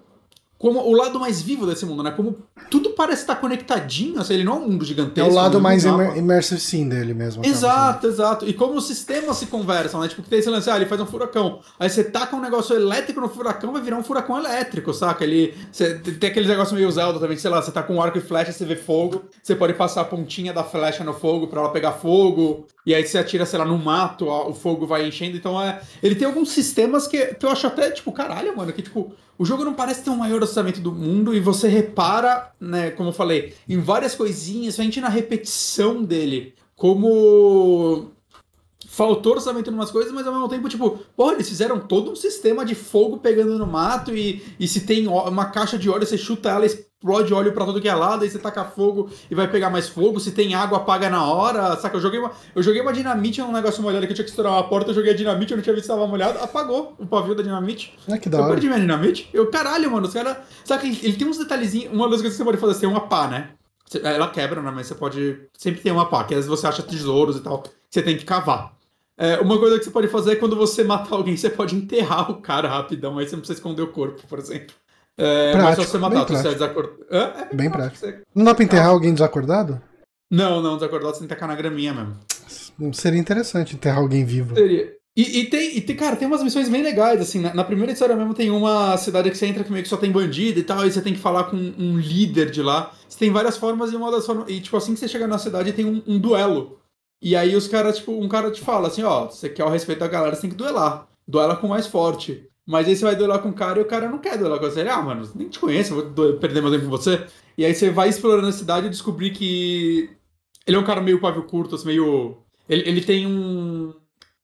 como o lado mais vivo desse mundo, né? Como tudo parece estar conectadinho, assim, ele não é um mundo É gigantesco. o lado é mais imer immersive sim dele mesmo. Exato, exato. E como os sistemas se conversam, né? Tipo, que tem esse lance, ah, ele faz um furacão. Aí você taca um negócio elétrico no furacão, vai virar um furacão elétrico, saca? Ele. Você, tem aquele negócio meio Zelda também, que, sei lá, você tá com um arco e flecha, você vê fogo, você pode passar a pontinha da flecha no fogo pra ela pegar fogo, e aí você atira, sei lá, no mato, ó, o fogo vai enchendo. Então é. Ele tem alguns sistemas que, que eu acho até, tipo, caralho, mano, que tipo. O jogo não parece ter o maior orçamento do mundo e você repara, né, como eu falei, em várias coisinhas, a gente na repetição dele, como faltou orçamento em umas coisas, mas ao mesmo tempo, tipo, porra, eles fizeram todo um sistema de fogo pegando no mato e, e se tem uma caixa de óleo, você chuta ela, explode óleo pra todo que é lado, aí você taca fogo e vai pegar mais fogo, se tem água, apaga na hora, saca? Eu joguei uma, eu joguei uma dinamite num negócio molhado que eu tinha que estourar uma porta, eu joguei a dinamite, eu não tinha visto se tava molhado, apagou o pavio da dinamite. Ah, que da eu hora. perdi minha dinamite. Eu, caralho, mano, os caras. Sabe que ele tem uns detalhezinhos. Uma das coisas que você pode fazer é ter uma pá, né? Você- Ela quebra, né? Mas você pode. Sempre tem uma pá, que às vezes você acha tesouros e tal. Você tem que cavar. É, uma coisa que você pode fazer é quando você matar alguém, você pode enterrar o cara rapidão, aí você não precisa esconder o corpo, por exemplo. É, mas Prático, só você matar, você é prático. desacordado. É, é Bem Você- Não dá pra enterrar alguém desacordado? Não, não, desacordado você tem que tacar na graminha mesmo. Seria interessante enterrar alguém vivo. Seria. E, e tem, e tem, cara, tem umas missões bem legais, assim, na, na primeira história mesmo tem uma cidade que você entra que meio que só tem bandido e tal, e você tem que falar com um líder de lá. Você tem várias formas e uma das formas. E tipo, assim que você chega na cidade tem um, um duelo. E aí os caras, tipo, um cara te fala assim, ó, você quer o respeito da galera, você tem que duelar. Duela com o mais forte. Mas aí você vai duelar com o cara e o cara não quer duelar com você. Ele, ah, mano, nem te conheço, vou perder meu tempo com você. E aí você vai explorando a cidade e descobrir que ele é um cara meio pavio curto, assim, meio. Ele, ele tem um.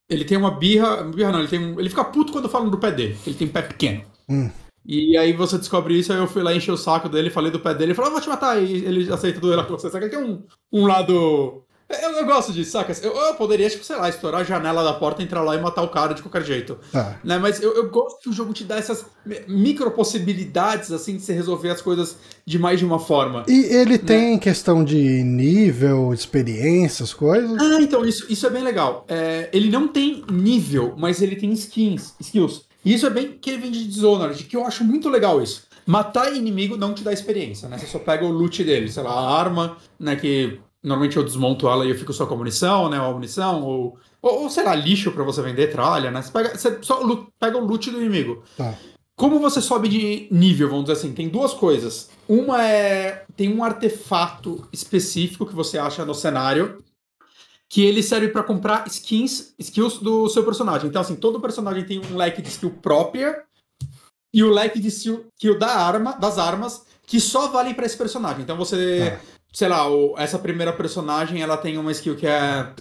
Ele tem uma birra. Birra não, ele tem um. Ele fica puto quando falam do pé dele. Ele tem pé pequeno. Hum. E aí você descobre isso, aí eu fui lá encher o saco dele, falei do pé dele, ele falou, ah, vou te matar, e ele aceita duelar com você. Saca? Ele tem um, um lado. Eu, eu gosto disso, saca? Eu, eu poderia, tipo, sei lá, estourar a janela da porta, entrar lá e matar o cara de qualquer jeito. Tá. Né? Mas eu, eu gosto que o jogo te dá essas mi- micro possibilidades, assim, de você resolver as coisas de mais de uma forma. E Né? ele tem questão de nível, experiência, as coisas? Ah, então, isso, isso é bem legal. É, ele não tem nível, mas ele tem skins, skills. E isso é bem que ele vem de Dishonored, que eu acho muito legal isso. Matar inimigo não te dá experiência, né? Você só pega o loot dele, sei lá, a arma, né? Que normalmente eu desmonto ela e eu fico só com a munição, né? Ou a munição, ou, ou, ou, sei lá, lixo pra você vender, tralha, né? Você, pega, você só lu- pega o loot do inimigo. Tá. Como você sobe de nível, vamos dizer assim, tem duas coisas. Uma é. Tem um artefato específico que você acha no cenário. Que ele serve pra comprar skins, skills do seu personagem. Então, assim, todo personagem tem um leque de skill própria e o leque de skill skill da arma, das armas que só valem pra esse personagem. Então você. Tá. Sei lá, o- essa primeira personagem ela tem uma skill que é.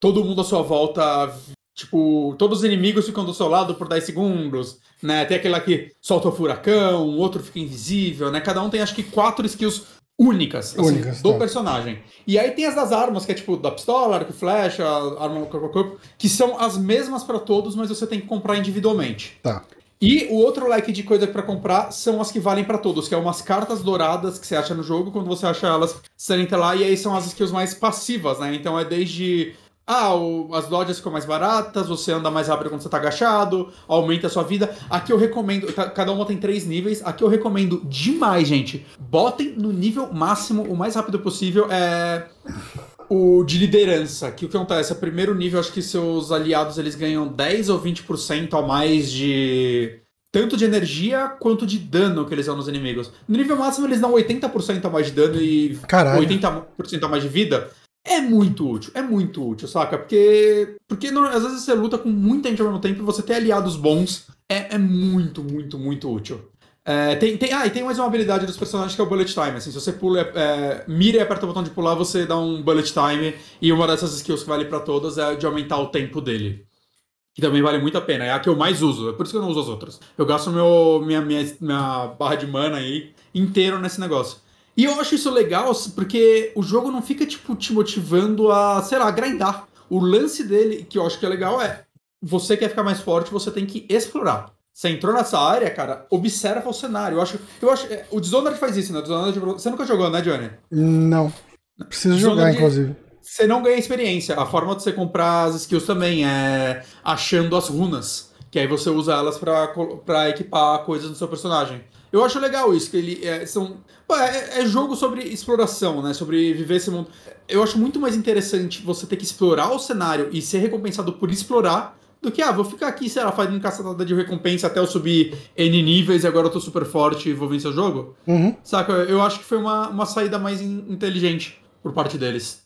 Todo mundo à sua volta. Tipo, todos os inimigos ficam do seu lado por 10 segundos né? Tem aquele lá que solta o furacão, o outro fica invisível, né? Cada um tem acho que quatro skills únicas, assim, Únicas, do tá. personagem. E aí tem as das armas, que é tipo da pistola, arco e flecha, arma corpo a corpo, que são as mesmas pra todos, mas você tem que comprar individualmente. Tá. E o outro leque de coisa pra comprar são as que valem pra todos, que é umas cartas douradas que você acha no jogo, quando você acha elas, você entra lá e aí são as skills mais passivas, né? Então é desde ah, o- as lojas ficam mais baratas, você anda mais rápido quando você tá agachado, aumenta a sua vida. Aqui eu recomendo, ca- cada uma tem três níveis. Aqui eu recomendo demais, gente. Botem no nível máximo o mais rápido possível. É o de liderança, que o que acontece? O primeiro nível, acho que seus aliados eles ganham 10 ou 20% a mais de. Tanto de energia quanto de dano que eles dão nos inimigos. No nível máximo, eles dão 80% a mais de dano e Caralho. 80% a mais de vida. É muito útil, é muito útil, saca? Porque, porque não- às vezes você luta com muita gente ao mesmo tempo e você ter aliados bons é, é muito, muito, muito útil. É, tem, tem, ah, e tem mais uma habilidade dos personagens que é o bullet time. Assim, se você pula, é, é, mira e aperta o botão de pular, você dá um bullet time. E uma dessas skills que vale pra todas é de aumentar o tempo dele. Que também vale muito a pena. É a que eu mais uso. É por isso que eu não uso as outras. Eu gasto meu, minha, minha, minha barra de mana aí inteiro nesse negócio. E eu acho isso legal porque o jogo não fica, tipo, te motivando a, sei lá, grindar. O lance dele, que eu acho que é legal, é você quer ficar mais forte, você tem que explorar. Você entrou nessa área, cara, observa o cenário. Eu acho. Eu acho é, o Dishonored faz isso, né? O Dishonored, você nunca jogou, né, Johnny? Não. Preciso jogar, Dishonored- inclusive. Você não ganha experiência. A forma de você comprar as skills também é achando as runas. Que aí você usa elas pra equipar coisas no seu personagem. Eu acho legal isso, que ele é, são. É, é jogo sobre exploração, né? Sobre viver esse mundo. Eu acho muito mais interessante você ter que explorar o cenário e ser recompensado por explorar do que, ah, vou ficar aqui, sei lá, fazendo caçada de recompensa até eu subir N níveis e agora eu tô super forte e vou vencer o jogo. Uhum. Saca? Eu acho que foi uma, uma saída mais in- inteligente por parte deles.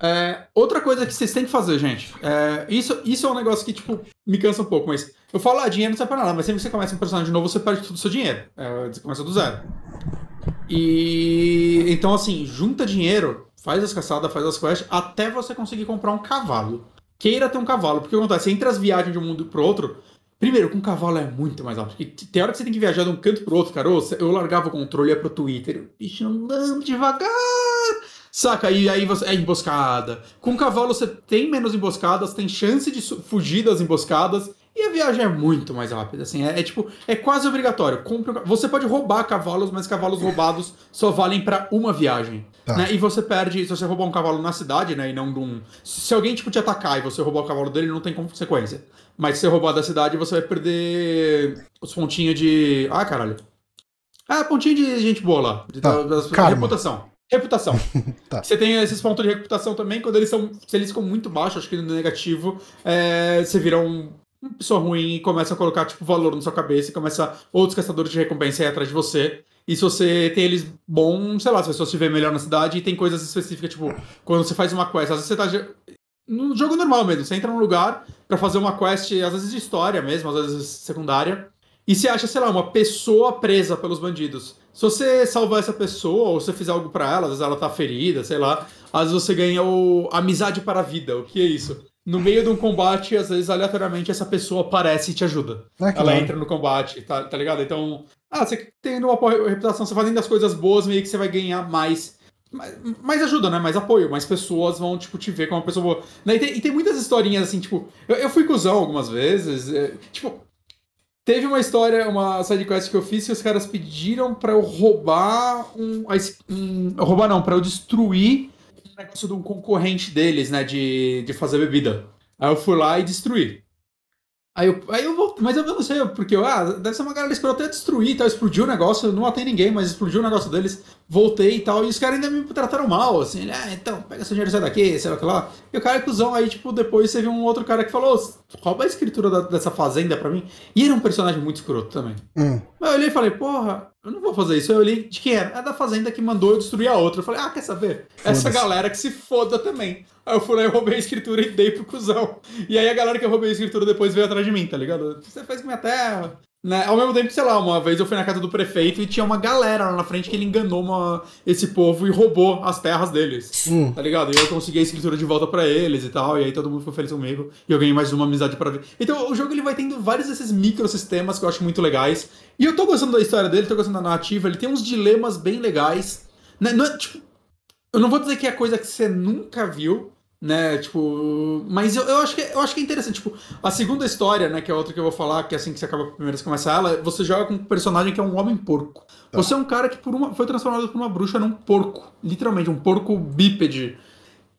É, outra coisa que vocês têm que fazer, gente. é, isso, isso é um negócio que, tipo, me cansa um pouco, mas. Eu falo, ah, dinheiro não serve pra nada, mas sempre que você começa um personagem novo, você perde todo o seu dinheiro. É, você começa do zero. E. Então, assim, junta dinheiro, faz as caçadas, faz as quests, até você conseguir comprar um cavalo. Queira ter um cavalo. Porque acontece, entre as viagens de um mundo pro outro, primeiro, com um cavalo é muito mais rápido. Porque tem hora que você tem que viajar de um canto pro outro, cara. Eu largava o controle, ia pro Twitter, bicho andando devagar. Saca? E aí você. É emboscada. Com cavalo você tem menos emboscadas, tem chance de fugir das emboscadas. E a viagem é muito mais rápida, assim, é, é tipo, é quase obrigatório. Compre, você pode roubar cavalos, mas cavalos roubados só valem para uma viagem. Tá. Né? E você perde, se você roubar um cavalo na cidade, né, e não de um... Se alguém, tipo, te atacar e você roubar o cavalo dele, não tem consequência. Mas se você roubar da cidade, você vai perder os pontinhos de... Ah, caralho. Ah, pontinho de gente boa lá. De, tá. da, da reputação. Reputação. tá. Você tem esses pontos de reputação também, quando eles são. Se eles ficam muito baixos, acho que no negativo, é, você vira um uma pessoa ruim e começa a colocar, tipo, valor na sua cabeça e começa outros caçadores de recompensa a ir atrás de você. E se você tem eles bom, sei lá, se a pessoa se vê melhor na cidade e tem coisas específicas, tipo, quando você faz uma quest, às vezes você tá. No jogo normal mesmo, você entra num lugar para fazer uma quest, às vezes de história mesmo, às vezes secundária, e você acha, sei lá, uma pessoa presa pelos bandidos. Se você salvar essa pessoa, ou você fizer algo para ela, às vezes ela tá ferida, sei lá, às vezes você ganha o amizade para a vida. O que é isso? no meio de um combate, às vezes, aleatoriamente, essa pessoa aparece e te ajuda. Ah, ela entra no combate, tá, tá ligado? Então, ah, você tendo uma reputação, você fazendo as coisas boas, meio que você vai ganhar mais. Mais, ajuda, né? Mais apoio, mais pessoas vão, tipo, te ver como uma pessoa boa. Né? E, tem, e tem muitas historinhas assim, tipo, eu, eu fui cuzão algumas vezes. É, tipo, teve uma história, uma sidequest que eu fiz que os caras pediram para eu roubar um, um. Roubar não, para eu destruir negócio de um concorrente deles, né? De, de fazer bebida. Aí eu fui lá e destruí. Aí eu, aí eu mas eu não sei, porque ah, deve ser uma galera esperou até destruir e tal, explodiu o negócio, não matei ninguém, mas explodiu o negócio deles, voltei e tal, e os caras ainda me trataram mal, assim, ele, ah, então, pega seu dinheiro sai daqui, sei lá que lá. E o cara é cuzão, aí, tipo, depois você viu um outro cara que falou, rouba a escritura da, dessa fazenda pra mim. E era um personagem muito escroto também. Hum. Aí eu olhei e falei, porra, eu não vou fazer isso. Eu olhei de quem era? É da fazenda que mandou eu destruir a outra. Eu falei, ah, quer saber? Essa galera que se foda também. Aí eu fui lá e roubei a escritura e dei pro cuzão. E aí a galera que eu roubei a escritura depois veio atrás de mim, tá ligado? Você fez com minha terra. Né? Ao mesmo tempo, sei lá, uma vez eu fui na casa do prefeito e tinha uma galera lá na frente que ele enganou uma, esse povo e roubou as terras deles. Hum. Tá ligado? E eu consegui a escritura de volta para eles e tal. E aí todo mundo ficou feliz comigo. E eu ganhei mais uma amizade para ver. Então o jogo ele vai tendo vários desses microsistemas que eu acho muito legais. E eu tô gostando da história dele, tô gostando da narrativa. Ele tem uns dilemas bem legais. Né? Não é, tipo, eu não vou dizer que é coisa que você nunca viu, né? Tipo, mas eu, eu, acho que, eu acho que é interessante. Tipo, a segunda história, né, que é outra que eu vou falar, que é assim que você acaba primeiro você começa ela, você joga com um personagem que é um homem porco. Tá. Você é um cara que por uma, foi transformado por uma bruxa num porco, literalmente, um porco bípede.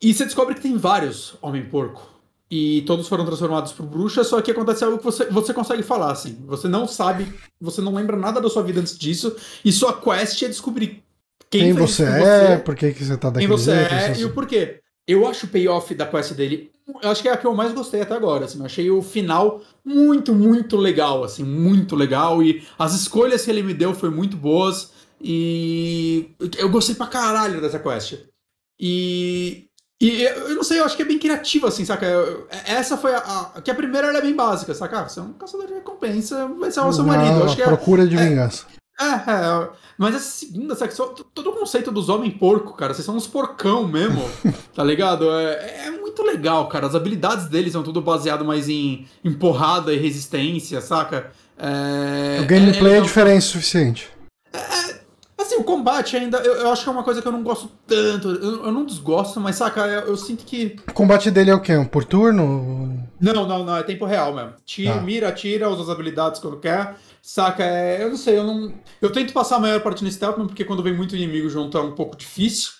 E você descobre que tem vários homem porco. E todos foram transformados por bruxa, só que acontece algo que você, você consegue falar, assim. Você não sabe, você não lembra nada da sua vida antes disso, e sua quest é descobrir quem, quem você é, você, por que, que você tá daquele Quem você jeito, é e o porquê. Eu acho o payoff da quest dele, eu acho que é a que eu mais gostei até agora, assim, eu achei o final muito, muito legal, assim, muito legal, e as escolhas que ele me deu foi muito boas, e eu gostei pra caralho dessa quest. E, e eu não sei, eu acho que é bem criativo, assim, saca? Essa foi a. a que a primeira é bem básica, saca? Você é um caçador de recompensa, vai ser o seu marido. Acho que é, procura de é, vingança. É, é, mas essa segunda, sabe? Todo o conceito dos homens porco, cara, vocês são uns porcão mesmo, tá ligado? É, é, muito legal, cara. As habilidades deles são tudo baseado mais em, em porrada e resistência, saca? É, o gameplay é, é, é diferente o suficiente. É, assim, o combate ainda, eu, eu, acho que é uma coisa que eu não gosto tanto. Eu, eu não desgosto, mas saca, eu, eu, sinto que. O combate dele é o quê? Um por turno? Não, não, não, é tempo real mesmo. Tira, tá. mira, tira, usa as habilidades quando quer. Saca, é, eu não sei, eu não. Eu tento passar a maior parte no stealth, porque quando vem muito inimigo junto é um pouco difícil.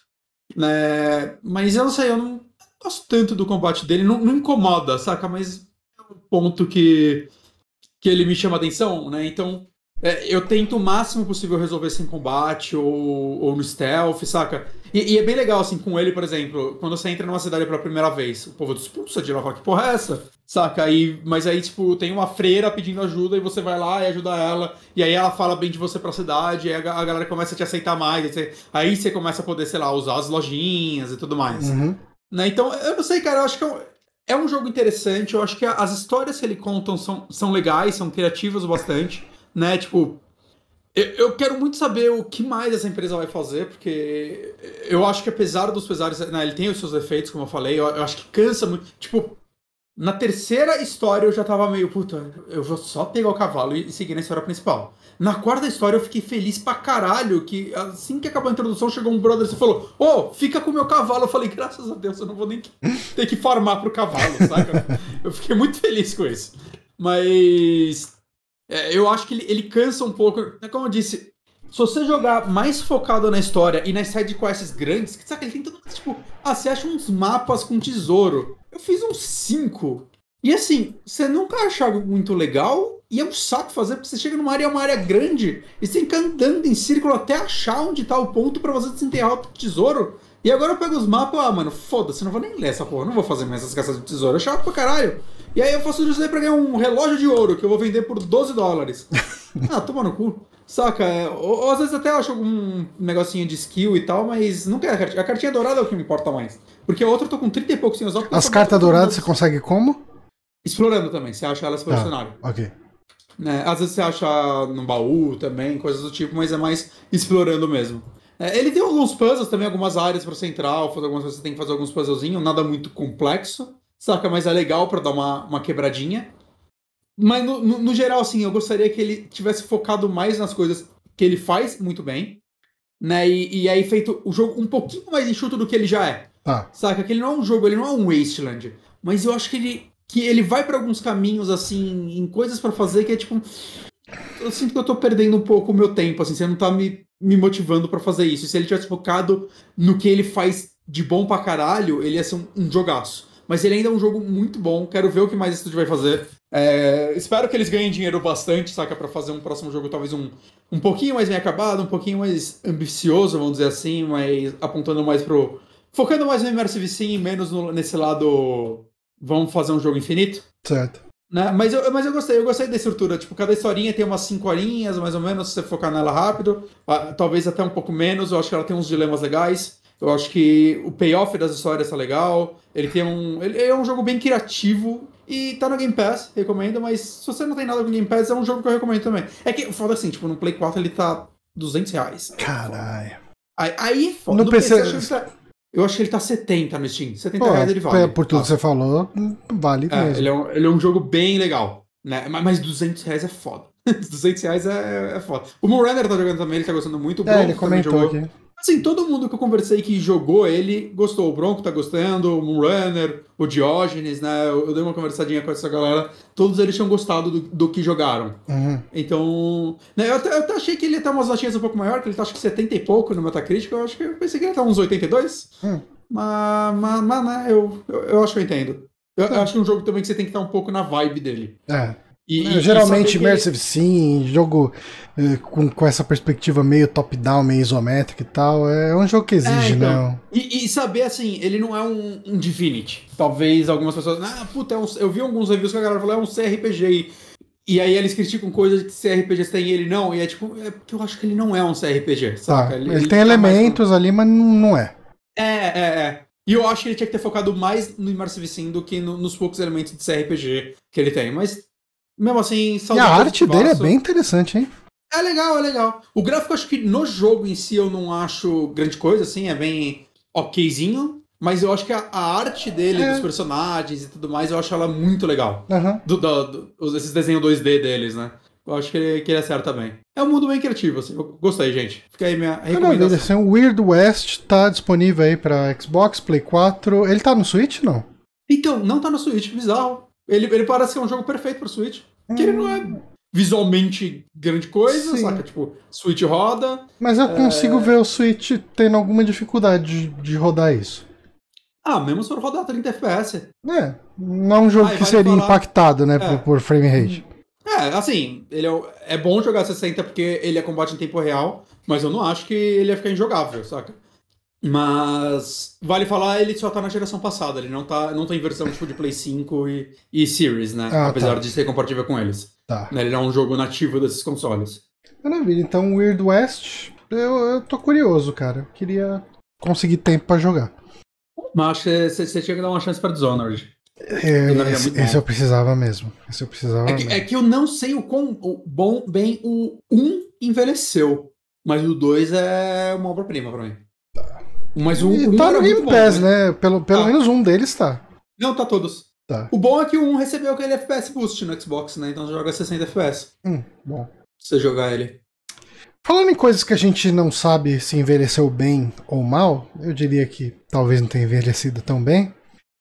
Né? Mas eu não sei, eu não gosto tanto do combate dele, não, não incomoda, saca? Mas é um ponto que, que ele me chama atenção, né? Então, é, eu tento o máximo possível resolver sem combate ou, ou no stealth, saca? E, e, é bem legal, assim, com ele, por exemplo, quando você entra numa cidade pela primeira vez, o povo te expulsa de lá, que porra é essa? Saca? Aí, mas aí, tipo, tem uma freira pedindo ajuda e você vai lá e ajuda ela, e aí ela fala bem de você pra cidade, e a, a galera começa a te aceitar mais, você, aí você começa a poder, sei lá, usar as lojinhas e tudo mais. Uhum. Né? Então, eu não sei, cara, eu acho que é um, é um jogo interessante, eu acho que as histórias que ele conta são, são legais, são criativas bastante né? Tipo, eu, quero muito saber o que mais essa empresa vai fazer, porque eu acho que apesar dos pesares, né, ele tem os seus defeitos, como eu falei, eu, eu acho que cansa muito. Tipo, Na terceira história eu já tava meio, puta, eu vou só pegar o cavalo e seguir na história principal. Na quarta história eu fiquei feliz pra caralho que assim que acabou a introdução chegou um brother e falou: Ô, oh, fica com o meu cavalo. Eu falei: graças a Deus, eu não vou nem ter que farmar pro cavalo, saca? eu fiquei muito feliz com isso. Mas é, eu acho que ele, ele cansa um pouco. É como eu disse, se você jogar mais focado na história e nas side quests grandes, sabe, ele tem tudo, tipo, ah, você acha uns mapas com tesouro. Eu fiz uns 5. E assim, você nunca acha algo muito legal e é um saco fazer, porque você chega numa área, uma área grande, e você fica andando em círculo até achar onde tá o ponto para você desenterrar o tesouro. E agora eu pego os mapas, ah, mano, foda-se, não vou nem ler essa porra, não vou fazer mais essas caças de tesouro, é chato pra caralho. E aí eu faço isso aí pra ganhar um relógio de ouro que eu vou vender por 12 dólares. ah, toma no cu. Saca? É, ou, ou, às vezes até eu acho algum negocinho de skill e tal, mas não quero a cartinha. A cartinha dourada é o que me importa mais. Porque a outra eu tô com 30 e poucos sem usar. As cartas douradas você consegue como? Explorando também, você acha elas pelo ah, cenário. Ok. É, às vezes você acha no baú também, coisas do tipo, mas é mais explorando mesmo. É, ele tem alguns puzzles também, algumas áreas para você entrar, fazer algumas você tem que fazer alguns puzzlezinhos, nada muito complexo, saca? Mas é legal para dar uma, uma quebradinha. Mas no, no, no, geral, assim, eu gostaria que ele tivesse focado mais nas coisas que ele faz muito bem, né? E, e aí feito o jogo um pouquinho mais enxuto do que ele já é. Tá. Saca? Que ele não é um jogo, ele não é um Wasteland. Mas eu acho que ele, que ele vai para alguns caminhos, assim, em coisas para fazer que é tipo. Eu sinto que eu tô perdendo um pouco o meu tempo, assim, você não tá me, me motivando para fazer isso. E se ele tivesse focado no que ele faz de bom pra caralho, ele ia ser um, um jogaço. Mas ele ainda é um jogo muito bom, quero ver o que mais esse estúdio vai fazer. É, espero que eles ganhem dinheiro bastante, saca? para fazer um próximo jogo talvez um, um pouquinho mais bem acabado, um pouquinho mais ambicioso, vamos dizer assim, mas apontando mais pro. Focando mais no Immersive Sim, menos no, nesse lado. Vamos fazer um jogo infinito. Certo. Né? Mas, eu, mas eu gostei, eu gostei da estrutura. Tipo, cada historinha tem umas 5 horinhas, mais ou menos, se você focar nela rápido. Ah, talvez até um pouco menos. Eu acho que ela tem uns dilemas legais. Eu acho que o payoff das histórias tá legal. Ele tem um. Ele é um jogo bem criativo. E tá no Game Pass, recomendo, mas se você não tem nada com Game Pass, é um jogo que eu recomendo também. É que foda assim, tipo, no Play 4 ele tá 200 reais. Caralho. Aí, aí foda. No, PC, PC eu, acho tá, eu acho que ele tá 70 no Steam. 70 Pô, reais ele vale. Por tudo que você falou, vale é, mesmo. Ele é, um, ele é um jogo bem legal. Né? Mas 200 reais é foda. 200 reais é, é foda. O Moonrunner tá jogando também, ele tá gostando muito. O é, ele comentou jogou. aqui. Assim, todo mundo que eu conversei que jogou ele gostou. O Bronco tá gostando, o Moonrunner, o Diógenes, né? Eu, dei uma conversadinha com essa galera. Todos eles tinham gostado do, do que jogaram. Uhum. Então. Né, eu, até, eu até achei que ele ia estar umas notinhas um pouco maior, que ele tá acho que 70 e pouco no Metacritic. Eu acho que eu pensei que ele ia estar uns 82. Hum. Mas, mas, mas né, eu, eu, eu acho que eu entendo. Eu, eu, acho que é um jogo também que você tem que estar um pouco na vibe dele. É. E, é, geralmente Immersive que... Sim, jogo com, com essa perspectiva meio top-down, meio isométrica e tal, é um jogo que exige, é, então, não. E, e, saber assim, ele não é um, um Divinity. Talvez algumas pessoas. Ah, puta, é um, eu vi alguns reviews que a galera falou, é um CRPG. E, aí eles criticam coisas que CRPGs têm e ele não. E é tipo, é porque eu acho que ele não é um CRPG, saca? Tá, ele, ele, tem elementos ali, mas não é. É, é, é. E eu acho que ele tinha que ter focado mais no Immersive Sim do que no, nos poucos elementos de CRPG que ele tem. Mas mesmo assim, E a arte dele é bem interessante, hein? É legal, é legal. O gráfico, acho que no jogo em si eu não acho grande coisa, assim, é bem okzinho. Mas eu acho que a, a arte dele, é. dos personagens e tudo mais, eu acho ela muito legal. Uhum. Do, do, do, esses desenhos 2D deles, né? Eu acho que ele, que ele acerta bem. É um mundo bem criativo, assim. Eu gostei, gente. Fica aí minha recomendação. Assim, o Weird West tá disponível aí pra Xbox, Play 4. Ele tá no Switch, não? Então, não tá no Switch, bizarro. Ele, ele parece ser um jogo perfeito pro Switch. Hum. Que ele não é visualmente grande coisa, Sim. saca? Tipo, Switch roda. Mas eu consigo é... ver o Switch tendo alguma dificuldade de, de rodar isso. Ah, mesmo se for rodar 30 FPS. É, não é um jogo que seria falar... impactado, né, é. por, por, frame rate. É, assim, ele é, é bom jogar 60 porque ele é combate em tempo real, mas eu não acho que ele ia ficar injogável, saca? Mas vale falar, ele só tá na geração passada, ele não tá, não tem versão tipo de Play 5 e, e Series, né? Ah, Apesar tá. de ser compatível com eles. Tá. Ele é um jogo nativo desses consoles. Maravilha, então Weird West, eu, eu tô curioso, cara. Eu queria conseguir tempo para jogar. Mas acho que você tinha que dar uma chance pra Dishonored. É, esse, esse eu precisava mesmo. Esse eu precisava é que, é que, eu não sei o quão o bom, bem o 1 envelheceu. Mas o 2 é uma obra-prima pra mim. Mas o. E um tá no Game Pass, bom, né? né? Pelo, pelo ah. menos um deles tá. Não, tá todos. Tá. O bom é que o 1 recebeu aquele FPS boost no Xbox, né? Então você joga 60 FPS. Hum, bom. Se você jogar ele. Falando em coisas que a gente não sabe se envelheceu bem ou mal, eu diria que talvez não tenha envelhecido tão bem.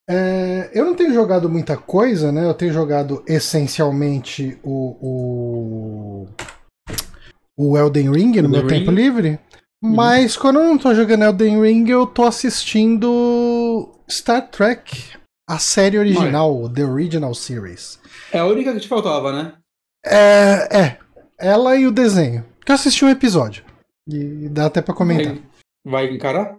É, eu não tenho jogado muita coisa, né? Eu tenho jogado essencialmente o, o, o Elden Ring no Elden meu Ring. tempo livre. Mas quando eu não tô jogando Elden Ring, eu tô assistindo Star Trek, a série original, The Original Series. É a única que te faltava, né? É, é, ela e o desenho. Que eu assisti um episódio. E dá até pra comentar. Vai, vai encarar?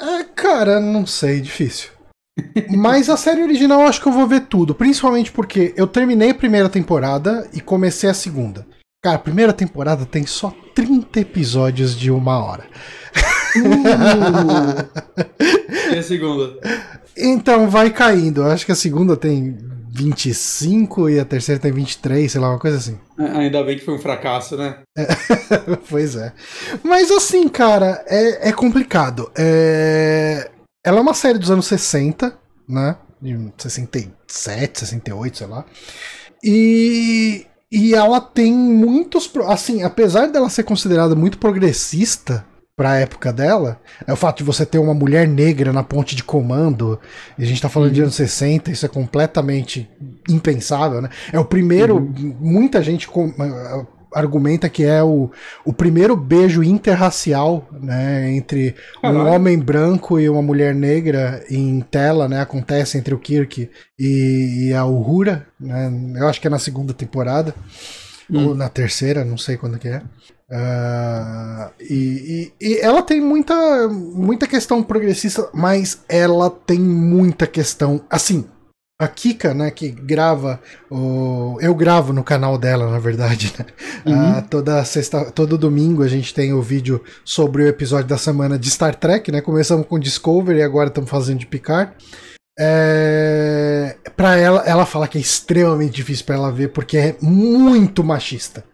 É, cara, não sei, difícil. Mas a série original eu acho que eu vou ver tudo. Principalmente porque eu terminei a primeira temporada e comecei a segunda. Cara, a primeira temporada tem só 30 episódios de uma hora. E a segunda? Então vai caindo. Eu acho que a segunda tem 25 e a terceira tem 23, sei lá, uma coisa assim. Ainda bem que foi um fracasso, né? pois é. Mas assim, cara, é, é complicado. É... Ela é uma série dos anos 60, né? De 67, 68, sei lá. E, e ela tem muitos. Assim, apesar dela ser considerada muito progressista pra época dela, é o fato de você ter uma mulher negra na ponte de comando, e a gente tá falando de anos 60, isso é completamente impensável, né? É o primeiro. Muita gente com- eh, argumenta que é o, o primeiro beijo interracial, né? Entre um Caralho. homem branco e uma mulher negra em tela, né? Acontece entre o Kirk e, e a Uhura, né? Eu acho que é na segunda temporada. Ou na terceira, não sei quando que é. Ah, e, e- e ela tem muita, muita questão progressista, mas ela tem muita questão. Assim, a Kika, né, que grava. O, eu gravo no canal dela, na verdade. Né? Uhum. Ah, toda sexta, todo domingo a gente tem o vídeo sobre o episódio da semana de Star Trek, né? Começamos com Discovery e agora estamos fazendo de Picard. É, para ela, ela fala que é extremamente difícil para ela ver porque é muito machista.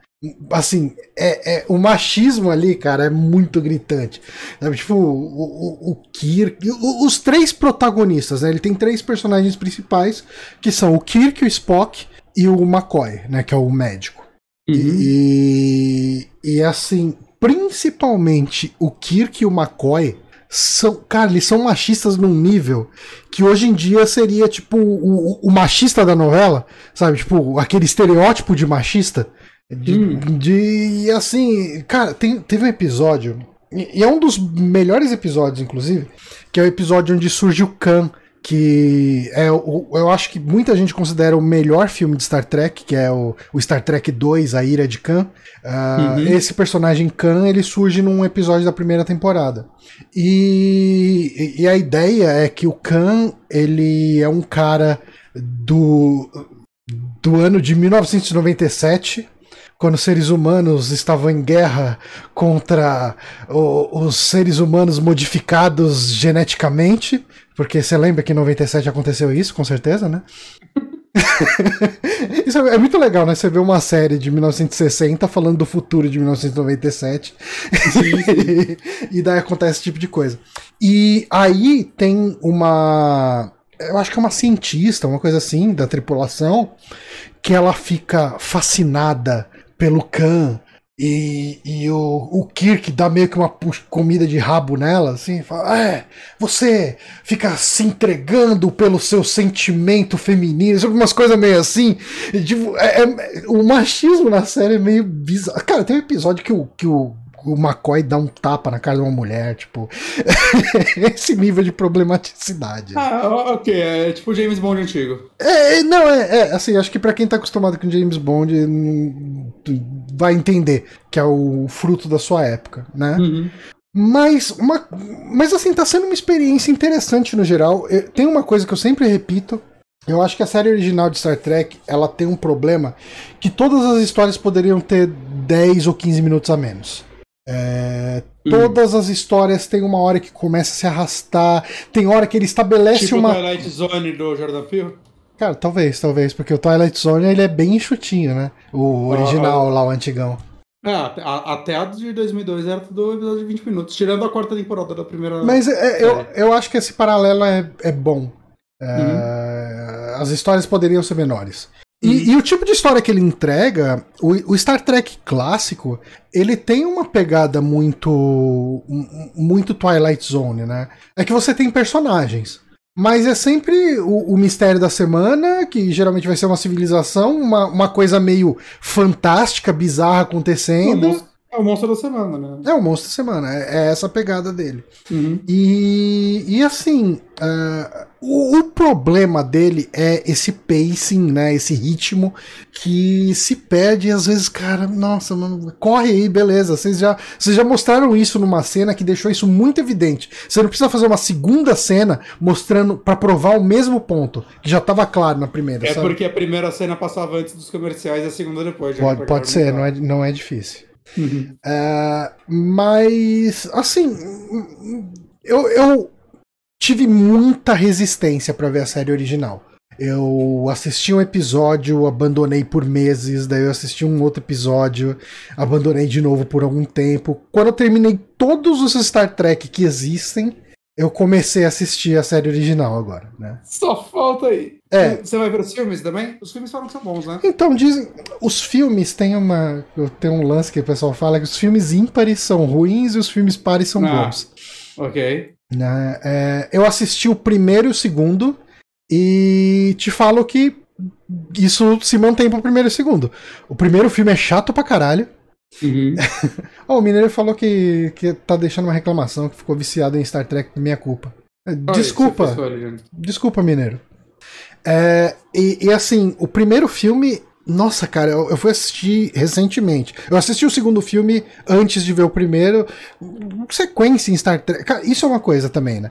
Assim, é, é- o machismo ali, cara, é muito gritante. Sabe, tipo, o, o, o Kirk. o- os três protagonistas, né? Ele tem três personagens principais, que são o Kirk, o Spock e o McCoy, né? Que é o médico. Uhum. E, e assim, principalmente o Kirk e o McCoy são, cara, eles são machistas num nível que hoje em dia seria tipo o, o- o machista da novela, sabe? Tipo, aquele estereótipo de machista. De, Hum. de assim, cara, tem- teve um episódio, e, e é um dos melhores episódios, inclusive, que é o episódio onde surge o Khan, que é o, eu acho que muita gente considera o melhor filme de Star Trek, que é o, o Star Trek 2, A Ira de Khan. Ah, Uhum. Esse personagem Khan, ele surge num episódio da primeira temporada. E, e a ideia é que o Khan, ele é um cara do, do ano de 1997, quando seres humanos estavam em guerra contra o- os seres humanos modificados geneticamente, porque você lembra que em 97 aconteceu isso, com certeza, né? Isso é, é muito legal, né? Você vê uma série de 1960 falando do futuro de 1997. e daí acontece esse tipo de coisa. E aí tem uma. Eu acho que é uma cientista, uma coisa assim, da tripulação, que ela fica fascinada pelo Khan. E, e o, o Kirk dá meio que uma comida de rabo nela, assim, fala: É, você fica se entregando pelo seu sentimento feminino, sabe, umas coisas meio assim. Tipo, é- é- o machismo na série é meio bizarro. Cara, tem um episódio que o, que o, o McCoy dá um tapa na cara de uma mulher, tipo. esse nível de problematicidade. Ah, ok. É tipo o James Bond antigo. É, não, é, é, assim, acho que pra quem tá acostumado com James Bond vai entender que é o fruto da sua época, né? Uhum. Mas, uma, mas assim, tá sendo uma experiência interessante no geral. Eu- tem uma coisa que eu sempre repito. Eu acho que a série original de Star Trek, ela tem um problema que todas as histórias poderiam ter 10 ou 15 minutos a menos. É, Hum. todas as histórias têm uma hora que começa a se arrastar, tem hora que ele estabelece Tipo uma o Twilight Zone do Jordan Peele. Cara, talvez, talvez, porque o Twilight Zone ele é bem enxutinho, né? O original Ah, lá, o antigão. Ah, até- a- até a de 2002 era tudo episódio de 20 minutos, tirando a quarta temporada da primeira. Mas é, eu, eu acho que esse paralelo é, é bom. É, Uhum. as histórias poderiam ser menores. E, uhum. e, o tipo de história que ele entrega, o, o, Star Trek clássico, ele tem uma pegada muito muito Twilight Zone, né? É que você tem personagens. Mas é sempre o, o, mistério da semana, que geralmente vai ser uma civilização, uma, uma coisa meio fantástica, bizarra acontecendo. É o monstro da semana, né? É o monstro da semana, é, é essa a pegada dele. Uhum. E, e assim, uh, o, o, problema dele é esse pacing, né? Esse ritmo que se perde e às vezes, cara, nossa, mano, corre aí, beleza. Vocês já, vocês já mostraram isso numa cena que deixou isso muito evidente. Você não precisa fazer uma segunda cena mostrando para provar o mesmo ponto, que já estava claro na primeira. É sabe? porque a primeira cena passava antes dos comerciais e a segunda depois. Pode, pode ser, não é, não é difícil. Uhum. É, mas, assim, eu, eu tive muita resistência para ver a série original. Eu assisti um episódio, abandonei por meses, daí eu assisti um outro episódio, abandonei de novo por algum tempo. Quando eu terminei todos os Star Trek que existem, eu comecei a assistir a série original agora, né? Só falta aí. É. Você vai ver os filmes também? Os filmes falam que são bons, né? Então, dizem. Os filmes têm uma. Tem um lance que o pessoal fala que os filmes ímpares são ruins e os filmes pares são ah, bons. Ok. Né? É, eu assisti o primeiro e o segundo e te falo que isso se mantém pro primeiro e segundo. O primeiro filme é chato pra caralho. Uhum. oh, o Mineiro falou que, que tá deixando uma reclamação, que ficou viciado em Star Trek por minha culpa. Desculpa. desculpa, Mineiro. É, e, e, assim, o primeiro filme. Nossa, cara, eu, eu, fui assistir recentemente. Eu assisti o segundo filme antes de ver o primeiro. Sequência em Star Trek. Cara, isso é uma coisa também, né?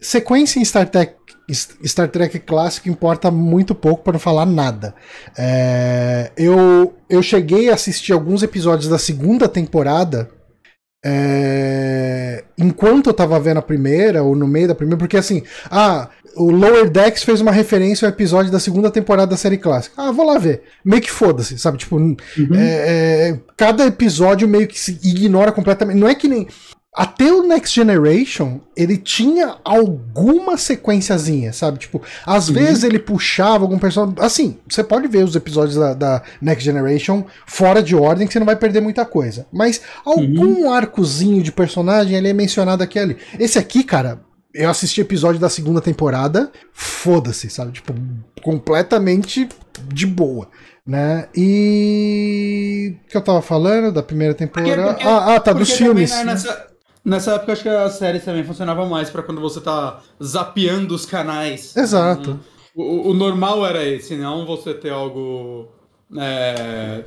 Sequência em Star Trek Star Trek clássico importa muito pouco para não falar nada. É, eu, eu cheguei a assistir alguns episódios da segunda temporada é, enquanto eu tava vendo a primeira, ou no meio da primeira, porque assim, ah, o Lower Decks fez uma referência ao episódio da segunda temporada da série clássica. Ah, vou lá ver. Meio que foda-se, sabe? Tipo, uhum. é, é, cada episódio meio que se ignora completamente. Não é que nem. Até o Next Generation, ele tinha alguma sequenciazinha, sabe? Tipo, às uhum. vezes ele puxava algum personagem. Assim, você pode ver os episódios da, da, Next Generation fora de ordem, que você não vai perder muita coisa. Mas algum uhum. arcozinho de personagem ele é mencionado aqui ali. Esse aqui, cara, eu assisti episódio da segunda temporada, foda-se, sabe? Tipo, completamente de boa né? E o que eu tava falando da primeira temporada? Porque, porque, ah, ah, tá dos filmes. Nessa, Nessa época, acho que as séries também funcionavam mais para quando você tá zapeando os canais. Exato. o, o, normal era esse, não você ter algo é,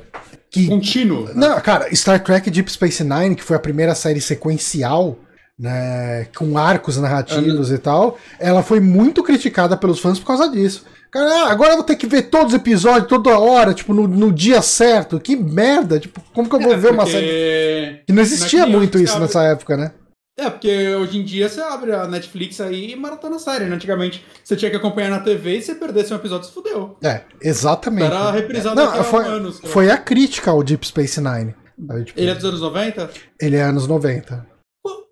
que, contínuo. Né? Não, cara, Star Trek Deep Space Nine, que foi a primeira série sequencial, né, com arcos narrativos e tal, ela foi muito criticada pelos fãs por causa disso. Cara, ah, agora eu vou ter que ver todos os episódios, toda hora, tipo, no, no dia certo. Que merda! Tipo, como que eu vou é, ver uma série. Que não existia muito isso abre... nessa época, né? É, porque hoje em dia você abre a Netflix aí e maratona série. Né? Antigamente você tinha que acompanhar na TV e se perdesse um episódio, você fudeu. É, exatamente. Era reprisado é. Não, foi, anos. Foi a crítica ao Deep Space Nine. Tipo, Ele é dos anos 90? Ele é anos 90.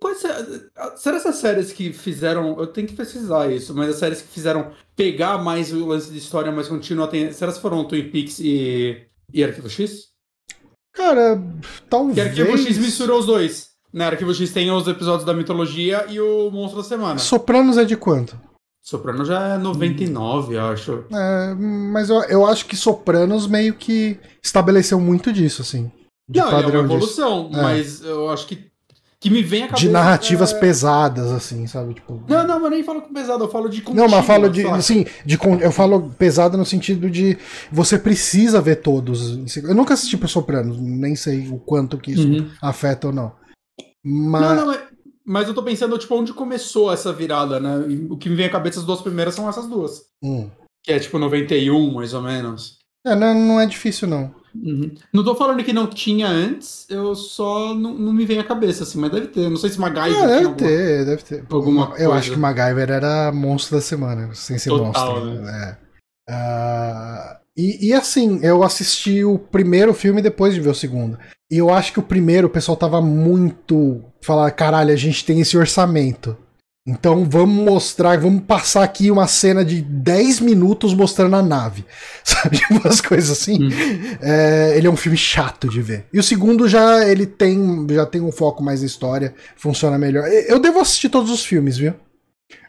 Quais, será essas séries que fizeram. Eu tenho que pesquisar isso, mas as séries que fizeram pegar mais o lance de história mais contínua, tem, será que foram Twin Peaks e, e Arquivo X? Cara, talvez. Que Arquivo X misturou os dois. Né? Arquivo X tem os episódios da mitologia e o Monstro da Semana. Sopranos é de quanto? Sopranos já é 99, hum. acho. É, mas eu, eu acho que Sopranos meio que estabeleceu muito disso, assim. Não, é uma evolução, disso. mas é. eu acho que que me vem a cabeça. De narrativas é... pesadas, assim, sabe? Tipo... Não, não, eu nem falo com pesado, eu falo de contínuo, Não, mas falo de. Sim, de, eu falo pesada no sentido de você precisa ver todos. Eu nunca assisti pro Sopranos, nem sei o quanto que isso uhum. afeta ou não. Mas... Não, não, mas, mas eu tô pensando, tipo, onde começou essa virada, né? O que me vem à cabeça, as duas primeiras são essas duas. Hum. Que é tipo 91, mais ou menos. É, não, não é difícil, não. Uhum. Não tô falando que não tinha antes, eu só não, não me vem à cabeça, assim, mas deve ter. Não sei se MacGyver. Ah, deve alguma, ter, deve ter. Alguma eu coisa. acho que MacGyver era monstro da semana, sem ser Total, monstro. Né? É. Uh, e, e, assim, eu assisti o primeiro filme depois de ver o segundo. E eu acho que o primeiro o pessoal tava muito. Falar, caralho, a gente tem esse orçamento. Então vamos mostrar, vamos passar aqui uma cena de 10 minutos mostrando a nave. Sabe? Umas coisas assim. Hum. É, ele é um filme chato de ver. E o segundo já ele tem, já tem um foco mais na história, funciona melhor. Eu devo assistir todos os filmes, viu?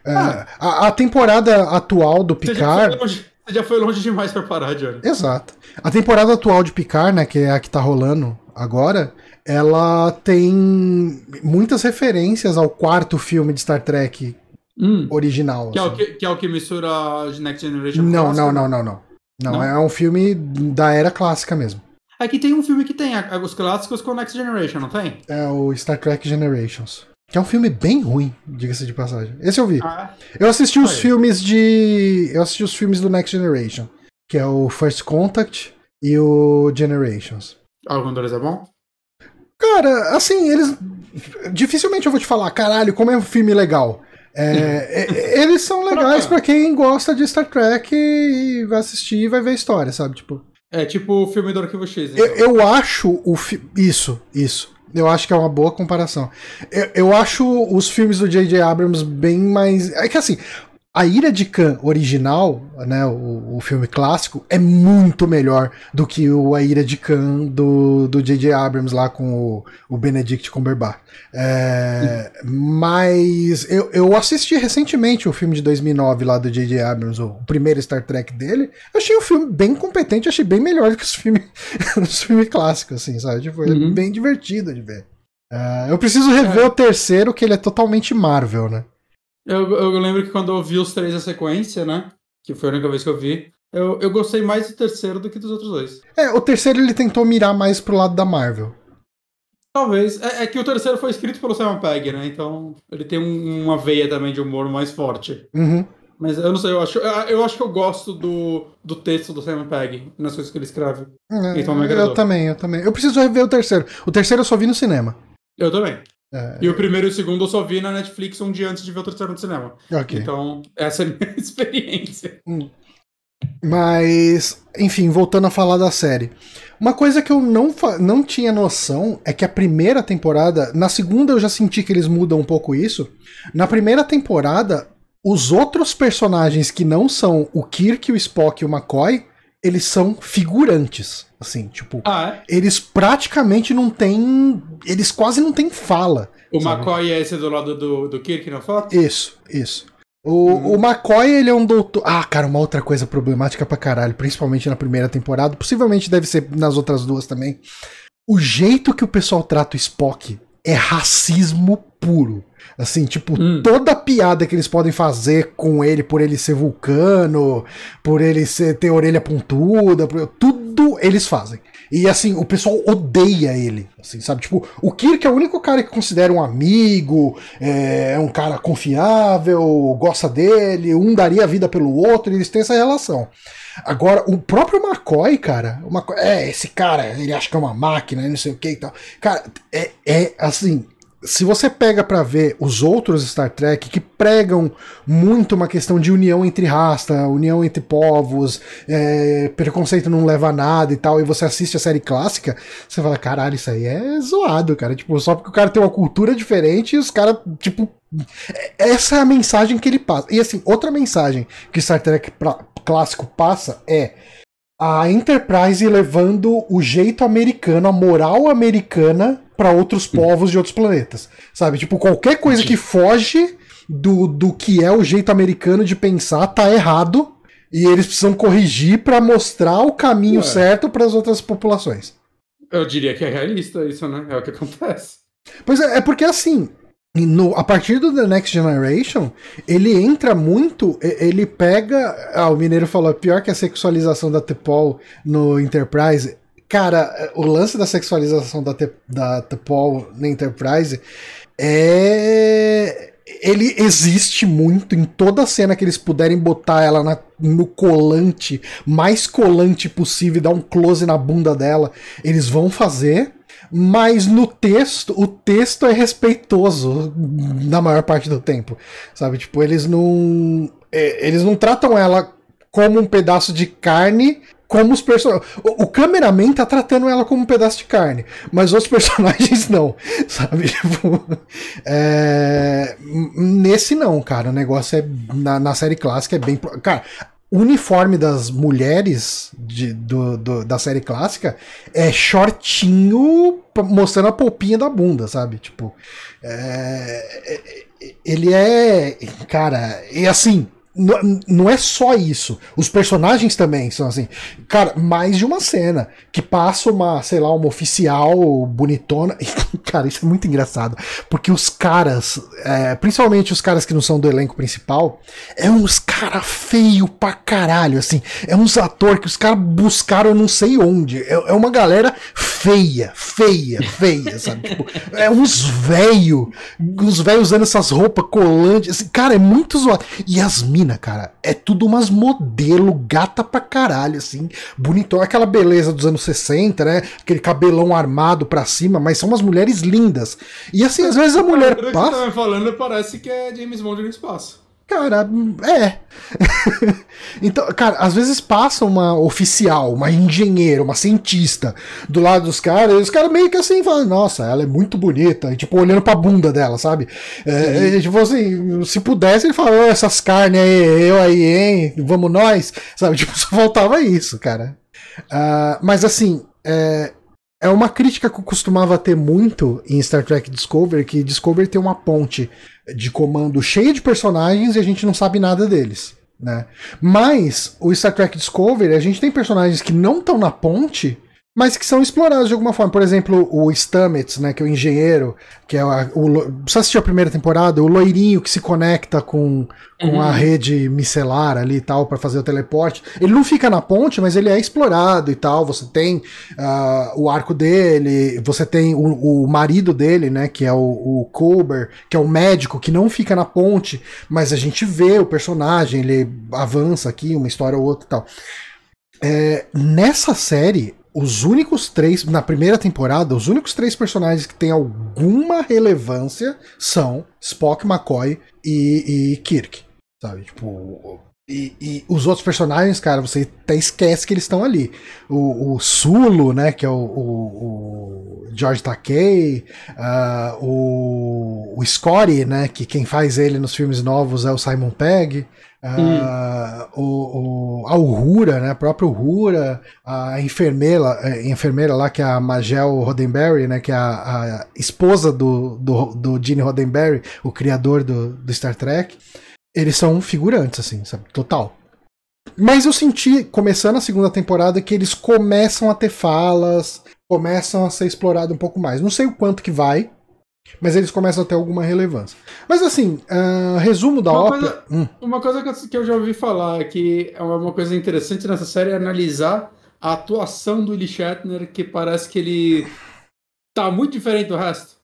É, ah. a, a, temporada atual do Picard. Você já foi longe demais para parar, Johnny. Exato. A temporada atual de Picard, né, que é a que tá rolando agora, ela tem muitas referências ao quarto filme de Star Trek hum. original. Que, assim. é o assim. que, que, é o que mistura Next Generation Não, clássica, não, não, não, não, não. Não, é um filme da era clássica mesmo. Aqui tem um filme que tem os clássicos com Next Generation, não tem? É o Star Trek Generations. Que é um filme bem ruim, diga-se de passagem. Esse eu vi. Ah, é? eu assisti os filmes de. Eu assisti os filmes do Next Generation. Que é o First Contact e o Generations. Algum deles é bom? Cara, assim, eles. Dificilmente eu vou te falar, caralho, como é um filme legal. É, é, eles são legais para quem gosta de Star Trek e vai assistir e vai ver a história, sabe? Tipo. É tipo o filme do Arquivo X. Então. Eu, eu, acho o. Fi... Isso, isso. Eu acho que é uma boa comparação. Eu, eu acho os filmes do J.J. Abrams bem mais. É que assim, a Ira de Khan original, né, o, o, filme clássico, é muito melhor do que o A Ira de Khan do J.J. Abrams lá com o, o Benedict Cumberbatch. É, mas eu, eu assisti recentemente o filme de 2009 lá do J.J. Abrams, o primeiro Star Trek dele. Eu achei o filme bem competente, achei bem melhor do que os filmes, os filmes clássicos, assim, sabe? Tipo, é uhum. bem divertido de ver. Uh, eu preciso rever é. o terceiro, que ele é totalmente Marvel, né? Eu, eu lembro que quando eu vi os três a sequência, né? Que foi a única vez que eu vi. Eu, eu gostei mais do terceiro do que dos outros dois. É, o terceiro ele tentou mirar mais pro lado da Marvel. Talvez. É, é que o terceiro foi escrito pelo Simon Pegg, né? Então ele tem um, uma veia também de humor mais forte. Uhum. Mas eu não sei, eu acho, eu acho que eu gosto do, do texto do Simon Pegg, nas coisas que ele escreve. É, então eu também, eu também. Eu preciso rever o terceiro. O terceiro eu só vi no cinema. Eu também. É, e o primeiro e o segundo eu só vi na Netflix um dia antes de ver o terceiro no cinema. Okay. Então, essa é a minha experiência. Hum. Mas, enfim, voltando a falar da série. Uma coisa que eu não, não tinha noção é que a primeira temporada, na segunda eu já senti que eles mudam um pouco isso. Na primeira temporada, os outros personagens que não são o Kirk, o Spock e o McCoy, eles são figurantes. Assim, tipo, ah, é? eles praticamente não têm. Eles quase não têm fala. O sabe? McCoy é esse do lado do, do Kirk na foto? Isso, isso. O, hum. o McCoy, ele é um doutor. Ah, cara, uma outra coisa problemática pra caralho, principalmente na primeira temporada, possivelmente deve ser nas outras duas também. O jeito que o pessoal trata o Spock é racismo puro. Assim, tipo, hum. toda piada que eles podem fazer com ele por ele ser vulcano, por ele ser, ter orelha pontuda, tudo eles fazem. E assim, o pessoal odeia ele, assim, sabe? Tipo, o Kirk é o único cara que considera um amigo, é, é um cara confiável, gosta dele, um daria a vida pelo outro, eles têm essa relação. Agora, o próprio McCoy, cara, o McCoy, é, esse cara, ele acha que é uma máquina, não sei o que e tal. Cara, é, é assim, se você pega para ver os outros Star Trek que pregam muito uma questão de união entre raça, união entre povos, é, preconceito não leva a nada e tal, e você assiste a série clássica, você fala, caralho, isso aí é zoado, cara. Tipo, só porque o cara tem uma cultura diferente e os caras, tipo. Essa é a mensagem que ele passa. E assim, outra mensagem que Star Trek clássico passa é a Enterprise levando o jeito americano, a moral americana para outros povos de outros planetas. Sabe? Tipo, qualquer coisa que foge do, do que é o jeito americano de pensar tá errado e eles precisam corrigir para mostrar o caminho é. certo para as outras populações. Eu diria que é realista isso, né? É o que acontece. Pois é, é porque assim, no, a partir do The Next Generation, ele entra muito, ele pega. Ah, o Mineiro falou, pior que a sexualização da T'Pol no Enterprise, Cara, o lance da sexualização da, Te, da T'Pol na Enterprise é. Ele existe muito em toda cena que eles puderem botar ela na, no colante, mais colante possível, dar um close na bunda dela, eles vão fazer. Mas no texto, o texto é respeitoso na maior parte do tempo. Sabe? Tipo, eles não. É, eles não tratam ela como um pedaço de carne como os personagens. O, o cameraman tá tratando ela como um pedaço de carne, mas os personagens não, sabe? Tipo, é... Nesse não, cara. O negócio é. Na, na série clássica é bem. Cara, uniforme das mulheres de, do, do, da série clássica é shortinho mostrando a polpinha da bunda, sabe? Tipo. É, é ele é. Cara, e assim não é só isso. Os personagens também são assim. Cara, mais de uma cena que passa uma, sei lá, uma oficial bonitona. cara, isso é muito engraçado. Porque os caras, é, principalmente os caras que não são do elenco principal, é uns cara feio pra caralho, assim. É uns atores que os caras buscaram não sei onde. É, é uma galera feia, feia, feia, sabe? tipo, é uns velho, uns velhos usando essas roupas colantes. Assim, cara, é muito zoado. E as mina, cara, é tudo umas modelo gata pra caralho, assim, bonitão, aquela beleza dos anos 60, né? Aquele cabelão armado pra cima, mas são umas mulheres lindas. E assim, às vezes a mulher passa. Que tá falando parece que é James Bond no espaço. Cara, é. então, cara, às vezes passa uma oficial, uma engenheira, uma cientista do lado dos caras, e os caras meio que assim falam, nossa, ela é muito bonita, e tipo, olhando pra bunda dela, sabe? É, é, tipo assim, se pudesse, ele falou, essas carnes aí, eu aí, hein? Vamos nós, sabe? Tipo, só faltava isso, cara. Uh, mas assim, é, é uma crítica que eu costumava ter muito em Star Trek Discovery, que Discovery tem uma ponte de comando cheia de personagens e a gente não sabe nada deles. Né? Mas o Star Trek Discovery, a gente tem personagens que não estão na ponte mas que são explorados de alguma forma. Por exemplo, o Stamets, né, que é o engenheiro, que é o, você assistiu a primeira temporada, o loirinho que se conecta com, com uhum. a rede micelar ali e tal para fazer o teleporte. Ele não fica na ponte, mas ele é explorado e tal. Você tem uh, o arco dele, você tem o, o, marido dele, né, que é o, o Colber, que é o médico que não fica na ponte, mas a gente vê o personagem, ele avança aqui, uma história ou outra e tal. É, nessa série, os únicos três, na primeira temporada, os únicos três personagens que têm alguma relevância são Spock, McCoy e, e Kirk. Sabe? Tipo. E, e, os outros personagens, cara, você até esquece que eles estão ali. O, o, Sulo, né, que é o, o, o George Takei, uh, o, o Scotty, né, que quem faz ele nos filmes novos é o Simon Pegg. Uh, o, o, a Uhura, né, a própria Uhura, a enfermeira, a enfermeira lá, que é a Magel Roddenberry, né, que é a, a esposa do, do, do Gene Roddenberry, o criador do, do Star Trek, eles são figurantes, assim, sabe, total. Mas eu senti, começando a segunda temporada, que eles começam a ter falas, começam a ser explorado um pouco mais. Não sei o quanto que vai, mas eles começam a ter alguma relevância. Mas assim, uh, resumo da uma ópera. Coisa, hum. Uma coisa que eu, já ouvi falar que é uma coisa interessante nessa série é analisar a atuação do Willie Shatner, que parece que ele tá muito diferente do resto.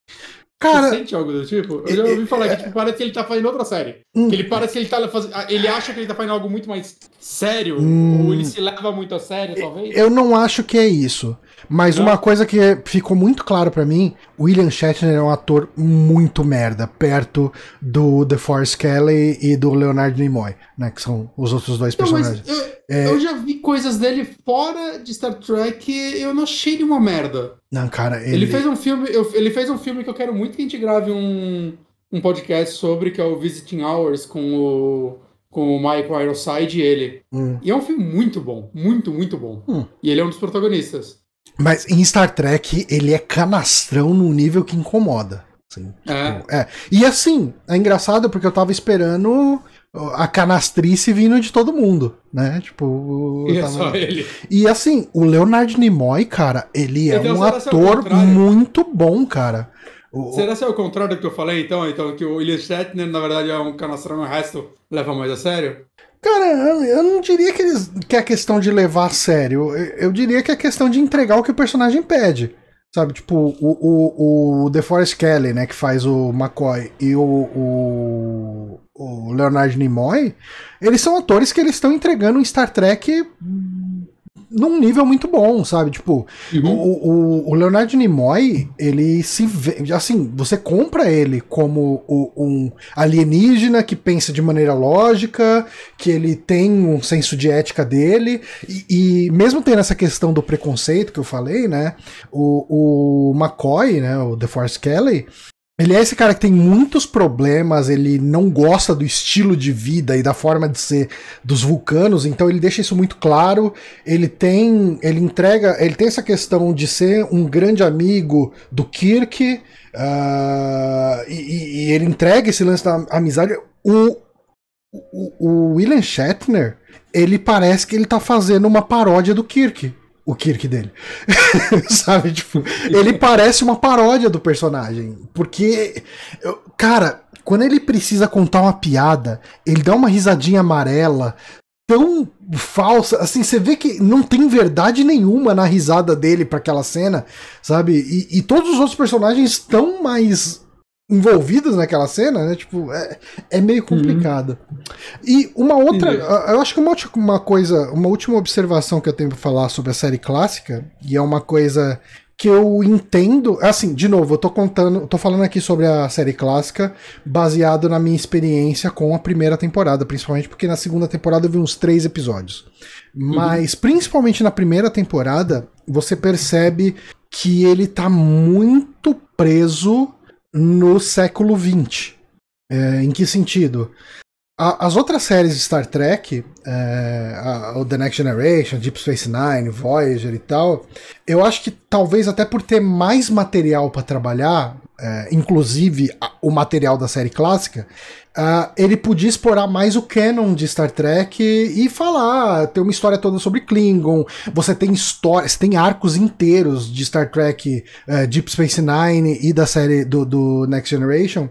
Cara, Você sente algo do tipo? Eu já ouvi falar que tipo, parece que ele tá fazendo outra série. Hum. Ele parece que ele tá fazendo. Ele acha que ele tá fazendo algo muito mais sério. Hum. Ou ele se leva muito a sério, talvez. Eu não acho que é isso. Mas uma coisa que ficou muito claro para mim, William Shatner é um ator muito merda, perto do The Force Kelly e do Leonard Nimoy, né, que são os outros dois personagens. Não, eu, é... eu, já vi coisas dele fora de Star Trek e eu não achei ele uma merda. Não, cara, ele... ele fez um filme, eu, ele fez um filme que eu quero muito que a gente grave um, um podcast sobre, que é o Visiting Hours com o com o Michael Ironside e ele. Hum. E é um filme muito bom, muito, muito bom. Hum. E ele é um dos protagonistas. Mas em Star Trek, ele é canastrão num nível que incomoda. Assim, é. Tipo, é. E assim, é engraçado porque eu tava esperando a canastrice vindo de todo mundo, né? Tipo. E tava... é só ele. E assim, o Leonard Nimoy, cara, ele é um ator muito bom, cara. O, Será que é o contrário do que eu falei, então? Então, que o William Shatner, na verdade, é um canastrão e o resto leva mais a sério? Cara, eu não diria que, eles, que é questão de levar a sério. Eu, eu diria que é questão de entregar o que o personagem pede. Sabe, tipo, o, o, o DeForest Kelly, né, que faz o McCoy, e o, o, o Leonard Nimoy, eles são atores que eles estão entregando um Star Trek num nível muito bom, sabe? Tipo, Uhum. o, o, o Leonardo Nimoy, ele se vê. Assim, você compra ele como o- um alienígena que pensa de maneira lógica, que ele tem um senso de ética dele, e, e mesmo tendo essa questão do preconceito que eu falei, né? O, o McCoy, né? O DeForest Kelly. Ele é esse cara que tem muitos problemas, ele não gosta do estilo de vida e da forma de ser dos vulcanos, então ele deixa isso muito claro. Ele tem, ele entrega, ele tem essa questão de ser um grande amigo do Kirk, e, e- e ele entrega esse lance da amizade. O, o, o William Shatner, ele parece que ele tá fazendo uma paródia do Kirk. O Kirk dele. Sabe? Tipo, ele parece uma paródia do personagem. Porque, cara, quando ele precisa contar uma piada, ele dá uma risadinha amarela tão falsa, assim, você vê que não tem verdade nenhuma na risada dele pra aquela cena, sabe? E, e todos os outros personagens estão mais envolvidos naquela cena, né? Tipo, é, é meio complicado. E uma outra, eu acho que uma, última- uma coisa, uma última observação que eu tenho pra falar sobre a série clássica, e é uma coisa que eu entendo, assim, de novo, eu tô contando, eu tô falando aqui sobre a série clássica baseado na minha experiência com a primeira temporada, principalmente porque na segunda temporada eu vi uns três episódios. Mas principalmente na primeira temporada, você percebe que ele tá muito preso no século XX. É, em que sentido? A- as outras séries de Star Trek, é, a- o The Next Generation, Deep Space Nine, Voyager e tal, eu acho que talvez até por ter mais material para trabalhar, é, inclusive a- o material da série clássica, ah, ele podia explorar mais o canon de Star Trek e falar, ter uma história toda sobre Klingon. Você tem histórias, tem arcos inteiros de Star Trek, eh, Deep Space Nine e da série do, do Next Generation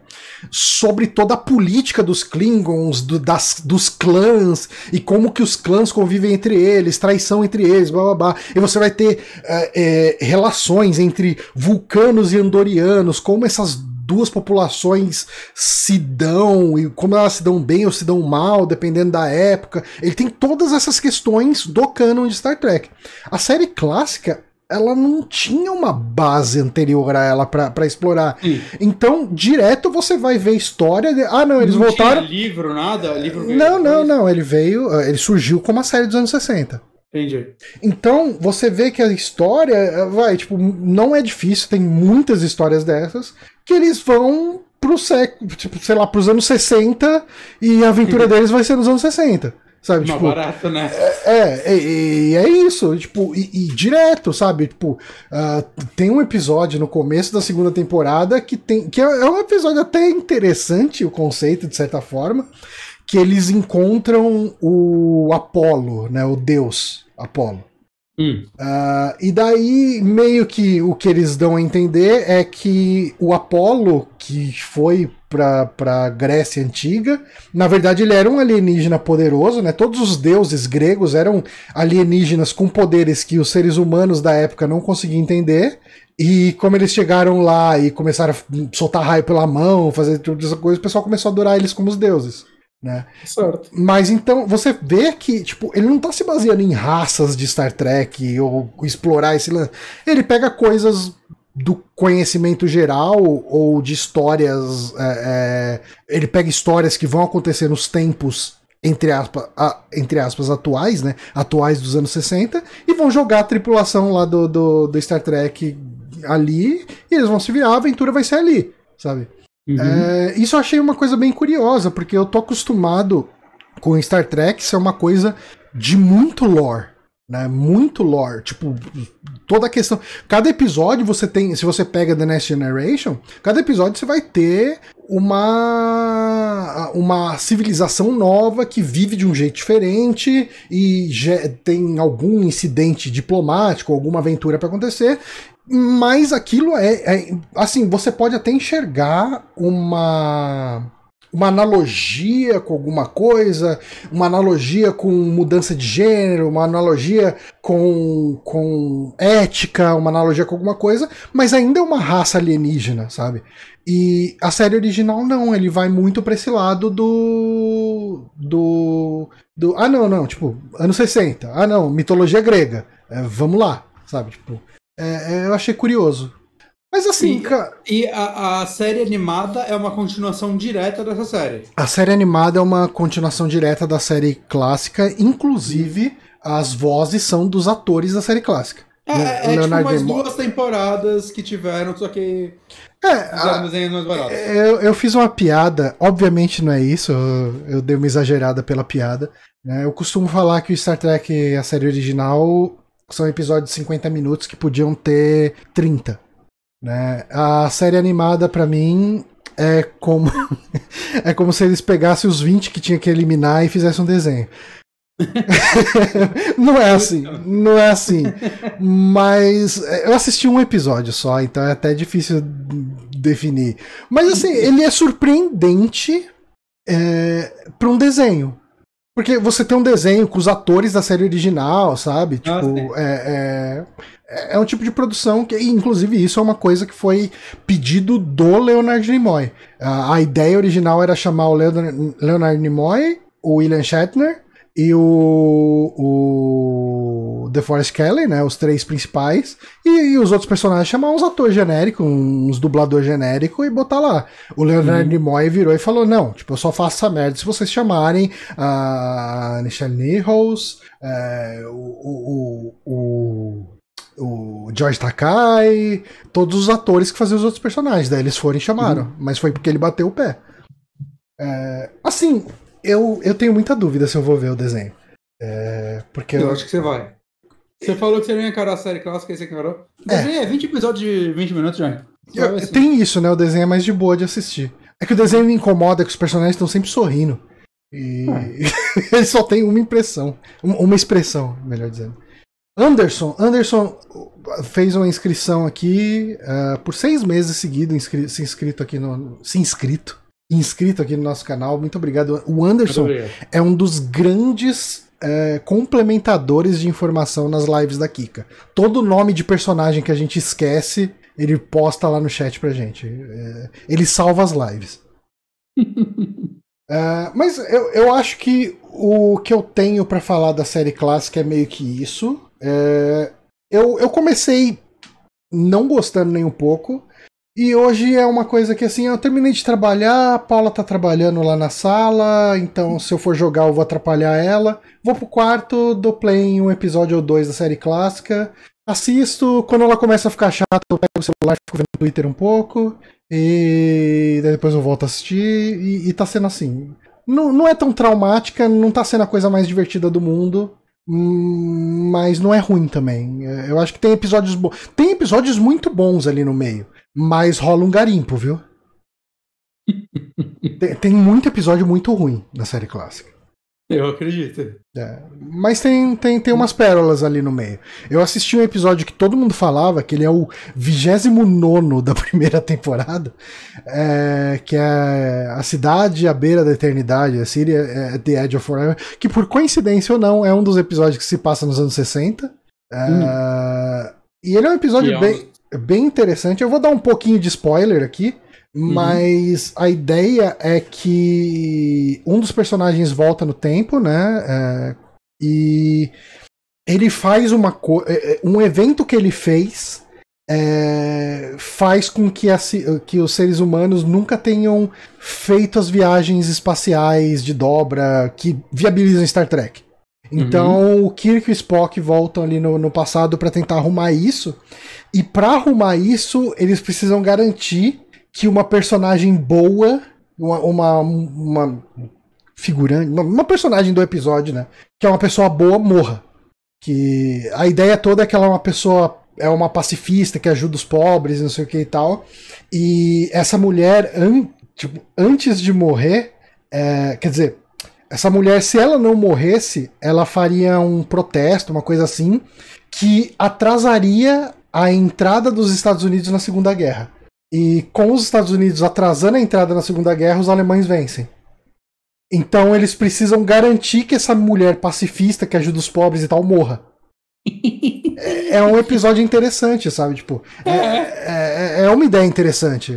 sobre toda a política dos Klingons, do- das, dos clãs e como que os clãs convivem entre eles, traição entre eles, blá blá blá. E você vai ter eh, eh, relações entre vulcanos e andorianos, como essas duas populações se dão e como elas se dão bem ou se dão mal, dependendo da época. Ele tem todas essas questões do canon de Star Trek. A série clássica, ela não tinha uma base anterior a ela pra explorar. Sim. Então, direto você vai ver história de, ah, não, eles Não voltaram. tinha livro, nada? Livro Não, não, não, ele veio, eh, ele surgiu como a série dos anos 60. Entendi. Então, você vê que a história, eh, vai, tipo, não é difícil, tem muitas histórias dessas, que eles vão pro século, tipo, sei lá, pros anos 60, e a aventura deles vai ser nos anos 60. Sabe, Uma tipo, barata, né? é, e, e é isso, tipo, e, e direto, sabe? Tipo, ah, tem um episódio no começo da segunda temporada que tem. que é, é um episódio até interessante, o conceito, de certa forma, que eles encontram o Apolo, né? O deus Apolo. Hum. Ah, e daí, meio que o que eles dão a entender é que o Apolo, que foi pra, pra Grécia Antiga, na verdade ele era um alienígena poderoso, né? Todos os deuses gregos eram alienígenas com poderes que os seres humanos da época não conseguiam entender. E como eles chegaram lá e começaram a soltar raio pela mão, fazer tudo essa coisa, o pessoal começou a adorar eles como os deuses. Né? Certo. Mas então você vê que, tipo, ele não tá se baseando em raças de Star Trek ou explorar esse lance. Ele pega coisas do conhecimento geral ou de histórias. é, é, ele pega histórias que vão acontecer nos tempos. Entre aspas, a- entre aspas, atuais, né? Atuais dos anos 60, e vão jogar a tripulação lá do, do, do Star Trek ali, e eles vão se virar, a aventura vai ser ali, sabe? Uhum. É, isso eu achei uma coisa bem curiosa, porque eu tô acostumado com Star Trek ser uma coisa de muito lore. Né, muito lore, tipo, toda a questão. Cada episódio você tem, se você pega The Next Generation, cada episódio você vai ter uma uma civilização nova que vive de um jeito diferente e tem algum incidente diplomático, alguma aventura para acontecer, mas aquilo é, é- assim, você pode até enxergar uma uma analogia com alguma coisa, uma analogia com mudança de gênero, uma analogia com, com ética, uma analogia com alguma coisa, mas ainda é uma raça alienígena, sabe? E a série original não, ele vai muito pra esse lado do. do. do ah, não, não, tipo, anos 60. Ah, não, mitologia grega. É, vamos lá, sabe? Tipo, é, é, eu achei curioso. Mas assim, e, cara. E a, a, série animada é uma continuação direta dessa série. A série animada é uma continuação direta da série clássica, inclusive as vozes são dos atores da série clássica. É, é, é tipo umas duas temporadas que tiveram, só que. É, a, eu, eu fiz uma piada, obviamente não é isso, eu, eu dei uma exagerada pela piada. Né? Eu costumo falar que o Star Trek, a série original, são episódios de 50 minutos que podiam ter 30. Né? A série animada, para mim, é como é como se eles pegassem os 20 que tinha que eliminar e fizessem um desenho. não é assim, não é assim. Mas é, eu assisti um episódio só, então é até difícil definir. Mas assim, ele é surpreendente é, para um desenho. Porque você tem um desenho com os atores da série original, sabe? Ah, tipo, ah, é, é, é, um tipo de produção que, inclusive, isso é uma coisa que foi pedido do Leonard Nimoy. A, a ideia original era chamar o Leonard, Leonard Nimoy, o William Shatner e o, o The Forest Kelly, né, os três principais, e, e, os outros personagens chamar uns atores genéricos, uns dublador genérico e botar lá. O Leonard uhum. Nimoy virou e falou: Não, tipo, eu só faço essa merda se vocês chamarem a Michelle Nichols, é, o, o, o, o George Takai, todos os atores que faziam os outros personagens. Daí eles foram e chamaram, uhum. mas foi porque ele bateu o pé. É, assim, eu, eu tenho muita dúvida se eu vou ver o desenho. É, porque eu, eu acho que você vai. Você falou que você não ia encarar a série clássica e você encarou. O é. desenho é 20 episódios de 20 minutos, já. assim. Tem isso, né? O desenho é mais de boa de assistir. É que o desenho me incomoda que os personagens estão sempre sorrindo. E ah. ele só tem uma impressão. Uma expressão, melhor dizendo. Anderson, Anderson fez uma inscrição aqui uh, por seis meses seguidos, inscri se inscrito aqui no. Se inscrito inscrito aqui no nosso canal. Muito obrigado. O Anderson é um dos grandes é, complementadores de informação nas lives da Kika. Todo nome de personagem que a gente esquece, ele posta lá no chat pra gente. É, ele salva as lives. é, mas eu, eu acho que o que eu tenho para falar da série clássica é meio que isso. É, eu, eu comecei não gostando nem um pouco. E hoje é uma coisa que assim, eu terminei de trabalhar, a Paula tá trabalhando lá na sala, então se eu for jogar eu vou atrapalhar ela. Vou pro quarto, dou play em um episódio ou dois da série clássica, assisto, quando ela começa a ficar chata, eu pego o celular, fico vendo o Twitter um pouco, e depois eu volto a assistir, e, e tá sendo assim. Não, não é tão traumática, não tá sendo a coisa mais divertida do mundo, hum, mas não é ruim também. Eu acho que tem episódios bons. Tem episódios muito bons ali no meio. Mas rola um garimpo, viu? tem, tem, muito episódio muito ruim na série clássica. Eu acredito. É, mas tem, tem, tem umas pérolas ali no meio. Eu assisti um episódio que todo mundo falava, que ele é o 29 da primeira temporada, é, que é A Cidade à Beira da Eternidade, a City at the Edge of Forever, que por coincidência ou não, é um dos episódios que se passa nos anos 60. É, hum. E ele é um episódio é bem bem interessante. Eu vou dar um pouquinho de spoiler aqui, uhum. mas a ideia é que um dos personagens volta no tempo, né? É, e ele faz uma coisa. É, é, um evento que ele fez é, faz com que, a, que os seres humanos nunca tenham feito as viagens espaciais de dobra que viabilizam Star Trek. Então uhum. o Kirk e o Spock voltam ali no, no passado para tentar arrumar isso. E para arrumar isso, eles precisam garantir que uma personagem boa, uma, uma, uma figurante, uma, personagem do episódio, né? Que é uma pessoa boa, morra. Que a ideia toda é que ela é uma pessoa é uma pacifista que ajuda os pobres, não sei o que e tal. E essa mulher, an, tipo, antes de morrer, é, quer dizer, essa mulher, se ela não morresse, ela faria um protesto, uma coisa assim, que atrasaria a entrada dos Estados Unidos na Segunda Guerra. E com os Estados Unidos atrasando a entrada na Segunda Guerra, os alemães vencem. Então eles precisam garantir que essa mulher pacifista que ajuda os pobres e tal morra. é, é um episódio interessante, sabe? Tipo, é, é, é uma ideia interessante.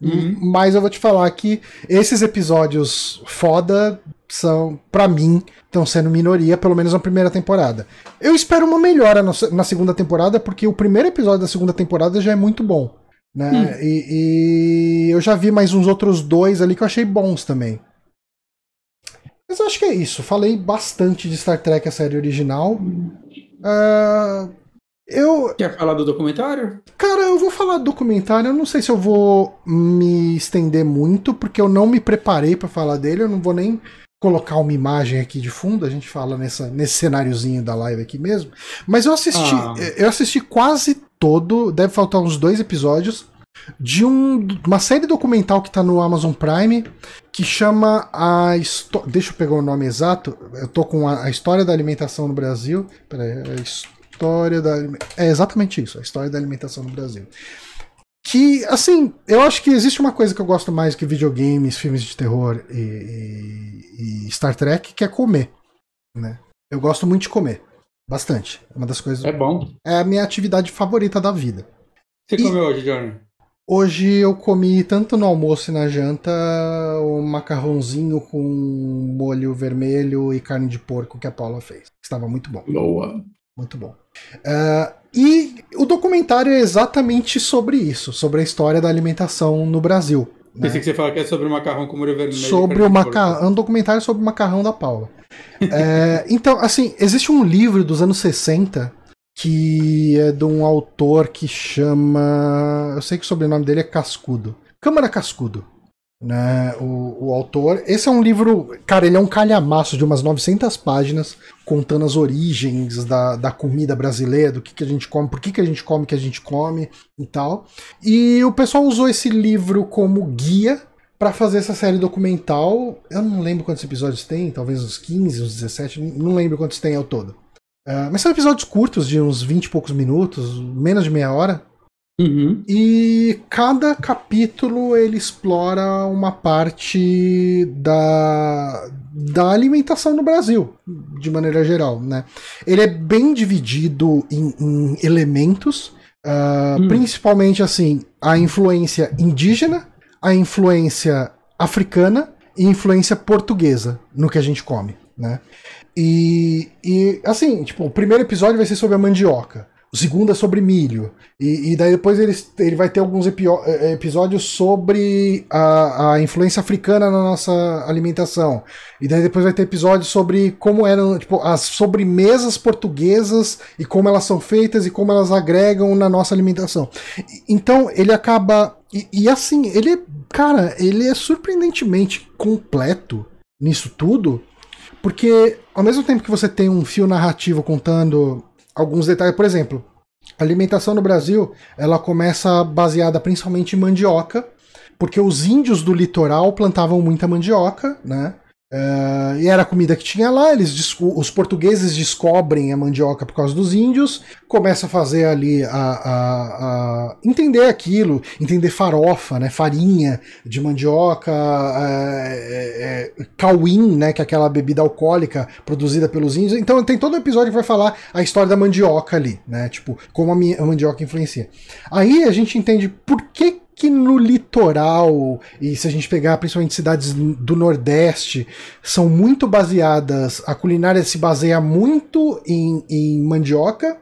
Uhum. Mas eu vou te falar que esses episódios foda são, para mim, estão sendo minoria, pelo menos na primeira temporada. Eu espero uma melhora na segunda temporada, porque o primeiro episódio da segunda temporada já é muito bom. Né? Hum. E, e, eu já vi mais uns outros dois ali que eu achei bons também. Mas eu acho que é isso. Falei bastante de Star Trek, a série original. Uh, eu. Quer falar do documentário? Cara, eu vou falar do documentário. Eu não sei se eu vou me estender muito, porque eu não me preparei para falar dele. Eu não vou nem colocar uma imagem aqui de fundo, a gente fala nessa, nesse cenáriozinho da live aqui mesmo. Mas eu assisti, ah. eu assisti quase todo, deve faltar uns dois episódios, de um, uma série documental que tá no Amazon Prime, que chama a Deixa eu pegar o nome exato. Eu tô com a, a história da alimentação no Brasil. Peraí, a história da. É exatamente isso, a história da alimentação no Brasil. Que, assim, eu acho que existe uma coisa que eu gosto mais que videogames, filmes de terror e, e, e Star Trek, que é comer. Né? Eu gosto muito de comer. Bastante. É uma das coisas. É bom. É a minha atividade favorita da vida. Você e comeu hoje, Johnny? Hoje eu comi tanto no almoço e na janta um macarrãozinho com molho vermelho e carne de porco que a Paula fez. Estava muito bom. Boa. Muito bom. Uh, e o documentário é exatamente sobre isso, sobre a história da alimentação no Brasil. Né? Pensei que você falava que é sobre o macarrão com molho vermelho. Sobre o macarrão, é um documentário sobre o macarrão da Paula. é, então, assim, existe um livro dos anos 60 que é de um autor que chama. Eu sei que o sobrenome dele é Cascudo. Câmara Cascudo né, o, o autor. Esse é um livro, cara, ele é um calhamaço de umas 900 páginas contando as origens da, da comida brasileira, do que, que a gente come, por que, que a gente come o que a gente come e tal. E o pessoal usou esse livro como guia para fazer essa série documental. Eu não lembro quantos episódios tem, talvez uns 15, uns 17, não lembro quantos tem ao todo. Uh, mas são episódios curtos, de uns 20 e poucos minutos, menos de meia hora. Uhum. E cada capítulo ele explora uma parte da, da alimentação no Brasil, de maneira geral. Né? Ele é bem dividido em, em elementos, uh, principalmente assim a influência indígena, a influência africana e influência portuguesa no que a gente come. Né? E, e assim, tipo, o primeiro episódio vai ser sobre a mandioca. O segundo é sobre milho. E, e daí depois ele, ele vai ter alguns epi eh, episódios sobre a, a influência africana na nossa alimentação. E daí depois vai ter episódios sobre como eram tipo, as sobremesas portuguesas e como elas são feitas e como elas agregam na nossa alimentação. Então ele acaba. E, e assim, ele, cara, ele é surpreendentemente completo nisso tudo. Porque ao mesmo tempo que você tem um fio narrativo contando alguns detalhes. Por exemplo, a alimentação no Brasil ela começa baseada principalmente em mandioca, porque os índios do litoral plantavam muita mandioca, né? Uh, e era a comida que tinha lá, eles os portugueses descobrem a mandioca por causa dos índios, começa a fazer ali a, a, a entender aquilo, entender farofa, né, farinha de mandioca, é, é, cauim, né, que é aquela bebida alcoólica produzida pelos índios. Então tem todo um episódio que vai falar a história da mandioca ali, né, tipo como a, a mandioca influencia. Aí a gente entende por que que no litoral, e se a gente pegar principalmente cidades do Nordeste, são muito baseadas, a culinária se baseia muito em, em mandioca,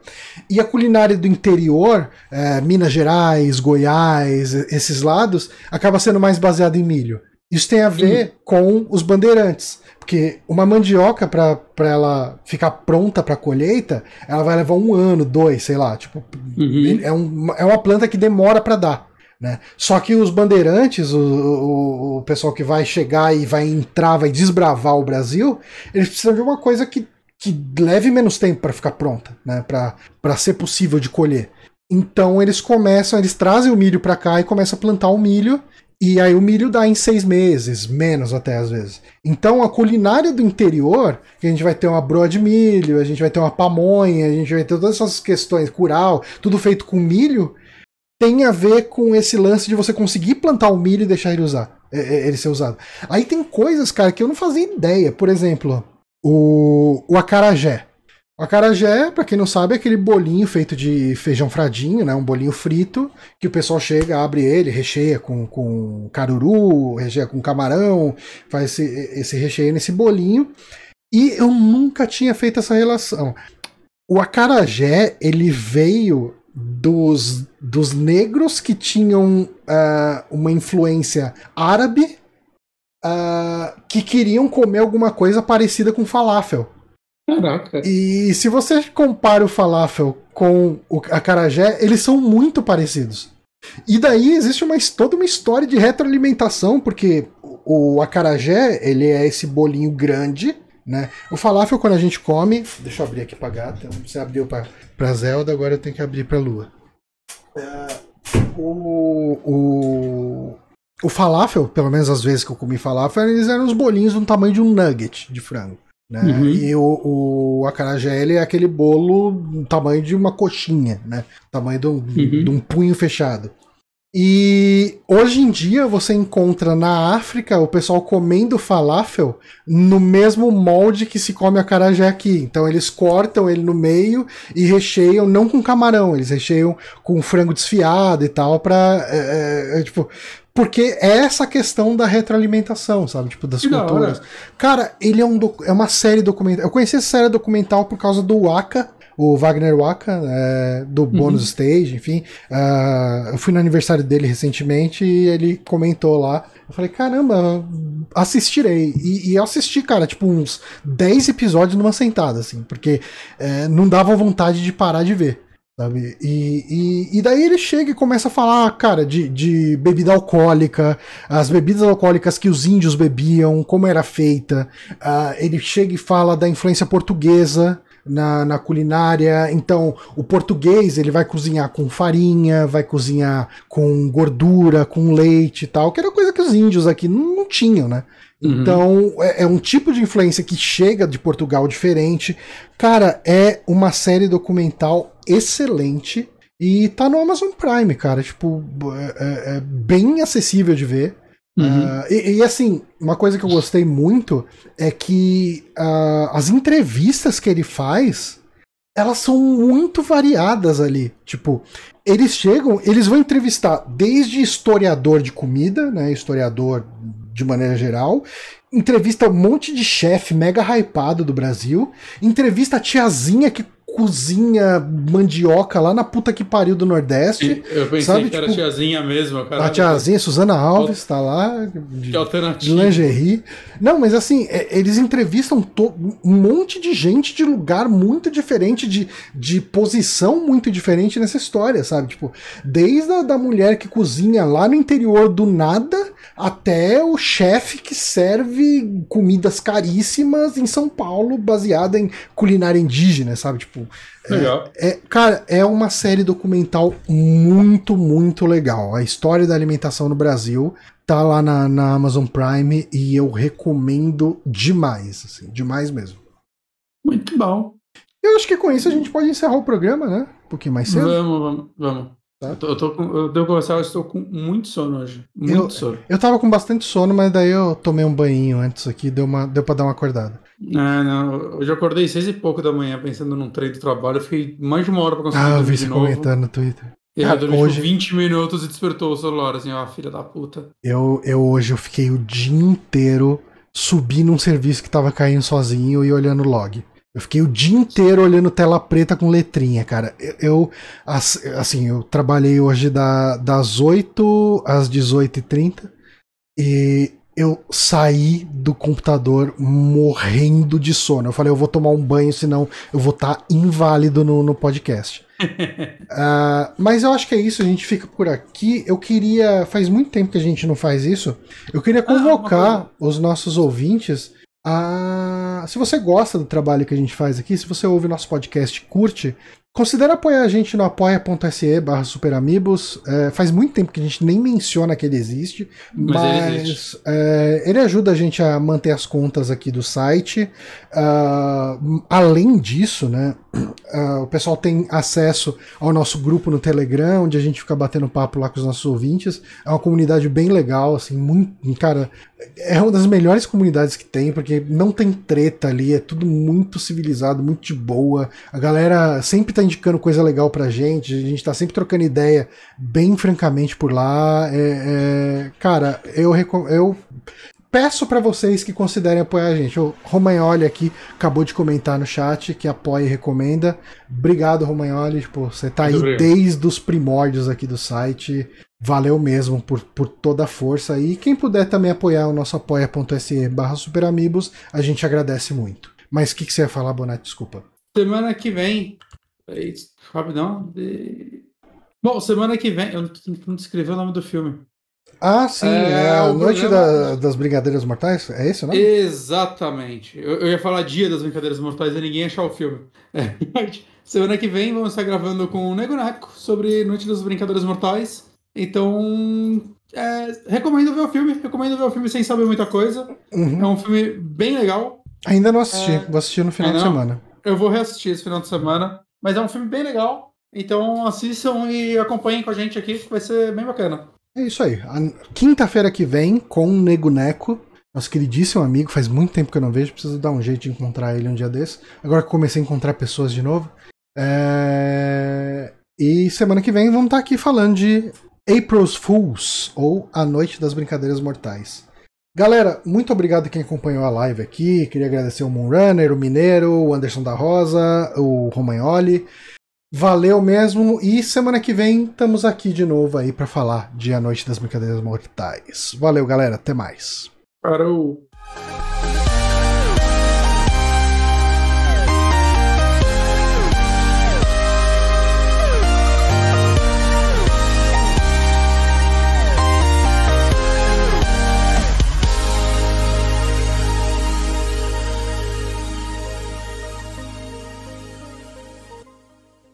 e a culinária do interior, é, Minas Gerais, Goiás, esses lados, acaba sendo mais baseada em milho. Isso tem a ver uhum. com os bandeirantes. Porque uma mandioca, para ela ficar pronta para colheita, ela vai levar um ano, dois, sei lá. Tipo, uhum. é, um, é uma planta que demora para dar. Né? Só que os bandeirantes, o, o, o, pessoal que vai chegar e vai entrar, vai desbravar o Brasil, eles precisam de uma coisa que, que leve menos tempo para ficar pronta, né? para ser possível de colher. Então eles começam, eles trazem o milho para cá e começam a plantar o milho. E aí o milho dá em seis meses, menos até às vezes. Então a culinária do interior, que a gente vai ter uma broa de milho, a gente vai ter uma pamonha, a gente vai ter todas essas questões, curau, tudo feito com milho, tem a ver com esse lance de você conseguir plantar o milho e deixar ele usar. É, é, ele ser usado. Aí tem coisas, cara, que eu não fazia ideia. Por exemplo, o, o acarajé. O acarajé, pra quem não sabe, é aquele bolinho feito de feijão fradinho, né? Um bolinho frito, que o pessoal chega, abre ele, recheia com, com caruru, recheia com camarão, faz esse, esse recheio nesse bolinho. E eu nunca tinha feito essa relação. O acarajé, ele veio dos, dos negros que tinham uh, uma influência árabe uh, que queriam comer alguma coisa parecida com falafel. Caraca. E se você compara o falafel com o acarajé, eles são muito parecidos. E daí existe uma, toda uma história de retroalimentação, porque o acarajé, ele é esse bolinho grande, né? O falafel, quando a gente come. Deixa eu abrir aqui pra gata. Você abriu pra, pra Zelda, agora eu tenho que abrir pra Lua. Uh, o, o, o falafel, pelo menos as vezes que eu comi falafel, eles eram os bolinhos do tamanho de um nugget de frango. Né? Uhum. E o, o acarajé é aquele bolo do tamanho de uma coxinha, né? Tamanho de um, uhum. de um punho fechado. E hoje em dia você encontra na África o pessoal comendo falafel no mesmo molde que se come a carajé aqui. Então eles cortam ele no meio e recheiam não com camarão, eles recheiam com frango desfiado e tal para é, é, é, tipo porque é essa questão da retroalimentação, sabe? Tipo, das culturas. Cara, ele é, um é uma série documental. Eu conheci essa série documental por causa do Waka, o Wagner Waka, é, do uhum. Bonus Stage, enfim. Uh, eu fui no aniversário dele recentemente e ele comentou lá. Eu falei, caramba, assistirei. E, e eu assisti, cara, tipo, uns 10 episódios numa sentada, assim, porque é, não dava vontade de parar de ver. Sabe? E, e, e, daí ele chega e começa a falar, cara, de, de bebida alcoólica, as bebidas alcoólicas que os índios bebiam, como era feita. Uh, ele chega e fala da influência portuguesa na, na culinária. Então, o português ele vai cozinhar com farinha, vai cozinhar com gordura, com leite e tal, que era coisa que os índios aqui não, não tinham, né? Uhum. Então, é, é, um tipo de influência que chega de Portugal diferente. Cara, é uma série documental excelente e tá no Amazon Prime, cara. Tipo, é, é, é bem acessível de ver. Uhum. Uh, e, e, assim, uma coisa que eu gostei muito é que uh, as entrevistas que ele faz, elas são muito variadas ali. Tipo, eles chegam, eles vão entrevistar desde historiador de comida, né, historiador de maneira geral, entrevista um monte de chefe mega hypado do Brasil, entrevista a tiazinha que cozinha mandioca lá na puta que pariu do Nordeste. Eu pensei sabe? que era tipo, tiazinha mesmo, cara. A tiazinha, Suzana Alves, tá lá. De, que alternativa. De lingerie. Não, mas assim, é, eles entrevistam um monte de gente de lugar muito diferente, de, de posição muito diferente nessa história, sabe? Tipo, desde a da mulher que cozinha lá no interior do nada até o chefe que serve comidas caríssimas em São Paulo, baseada em culinária indígena, sabe? Tipo, legal. É, é, cara, é uma série documental muito, muito legal. A história da alimentação no Brasil tá lá na, na Amazon Prime e eu recomendo demais, assim, demais mesmo. Muito bom. Eu acho que com isso a gente pode encerrar o programa, né? Um pouquinho mais cedo. Vamos, vamos, vamos. Tá? Eu, tô, eu, tô com, eu devo eu estou com muito sono hoje. Muito eu, sono. Eu tava com bastante sono, mas daí eu tomei um banho antes aqui, deu, uma, deu pra dar uma acordada. É, não, hoje eu acordei seis e pouco da manhã pensando num treino do trabalho, eu fiquei mais de uma hora pra conseguir Ah, eu vi você comentando no Twitter. E aí, dormi hoje... 20 minutos e despertou o celular, assim, ó, filha da puta. Eu, eu hoje eu fiquei o dia inteiro subindo um serviço que tava caindo sozinho e olhando o log. Eu fiquei o dia inteiro olhando tela preta com letrinha, cara. Eu, assim, eu trabalhei hoje da, das 8 às 18h30 e eu saí do computador morrendo de sono. Eu falei, eu vou tomar um banho, senão eu vou estar tá inválido no, no podcast. uh, mas eu acho que é isso, a gente fica por aqui. Eu queria. Faz muito tempo que a gente não faz isso. Eu queria ah, convocar ah, os nossos ouvintes a. Se você gosta do trabalho que a gente faz aqui, se você ouve nosso podcast curte, Considera apoiar a gente no apoia.se barra superamigos. É, faz muito tempo que a gente nem menciona que ele existe, mas, mas ele, existe. É, ele, ajuda a gente a manter as contas aqui do site. Uh, além disso, né, uh, o pessoal tem acesso ao nosso grupo no Telegram, onde a gente fica batendo papo lá com os nossos ouvintes. É uma comunidade bem legal, assim, muito, cara, é uma das melhores comunidades que tem, porque não tem treta ali, é tudo muito civilizado, muito de boa. A galera sempre tá indicando coisa legal pra gente, a gente tá sempre trocando ideia bem francamente por lá. É, é, cara, eu, eu peço para vocês que considerem apoiar a gente. O Romagnoli aqui acabou de comentar no chat que apoia e recomenda. Obrigado, Romagnoli. Tipo, você tá Muito aí obrigado. desde os primórdios aqui do site. Valeu mesmo por, por toda a força. E quem puder também apoiar o nosso apoia.se barra superamigos, a gente agradece muito. Mas o que, que, você ia falar, Bonatti? Desculpa. Semana que vem. Rapidão. Bom, semana que vem. Eu não escrever o nome do filme. Ah, sim, é, é a Noite da, das Brincadeiras Mortais? É esse, não? Exatamente. Eu, eu, ia falar Dia das Brincadeiras Mortais e ninguém achar o filme. É, semana que vem vamos estar gravando com o Nego Neco sobre Noite das Brincadeiras Mortais. Então, é, recomendo ver o filme. Recomendo ver o filme sem saber muita coisa. Uhum. É um filme bem legal. Ainda não assisti. É... Vou assistir no final de semana. Eu vou reassistir esse final de semana. Mas é um filme bem legal. Então assistam e acompanhem com a gente aqui, que vai ser bem bacana. É isso aí. Quinta-feira que vem, com o Nego Neco, nosso queridíssimo amigo, faz muito tempo que eu não vejo, preciso dar um jeito de encontrar ele um dia desse. Agora que comecei a encontrar pessoas de novo. É... E semana que vem vamos estar aqui falando de April's Fools, ou A Noite das Brincadeiras Mortais. Galera, muito obrigado quem acompanhou a live aqui. Queria agradecer o Moonrunner, o Mineiro, o Anderson da Rosa, o Romagnoli. Valeu mesmo e semana que vem estamos aqui de novo aí para falar de A Noite das Brincadeiras Mortais. Valeu, galera, até mais. Parou.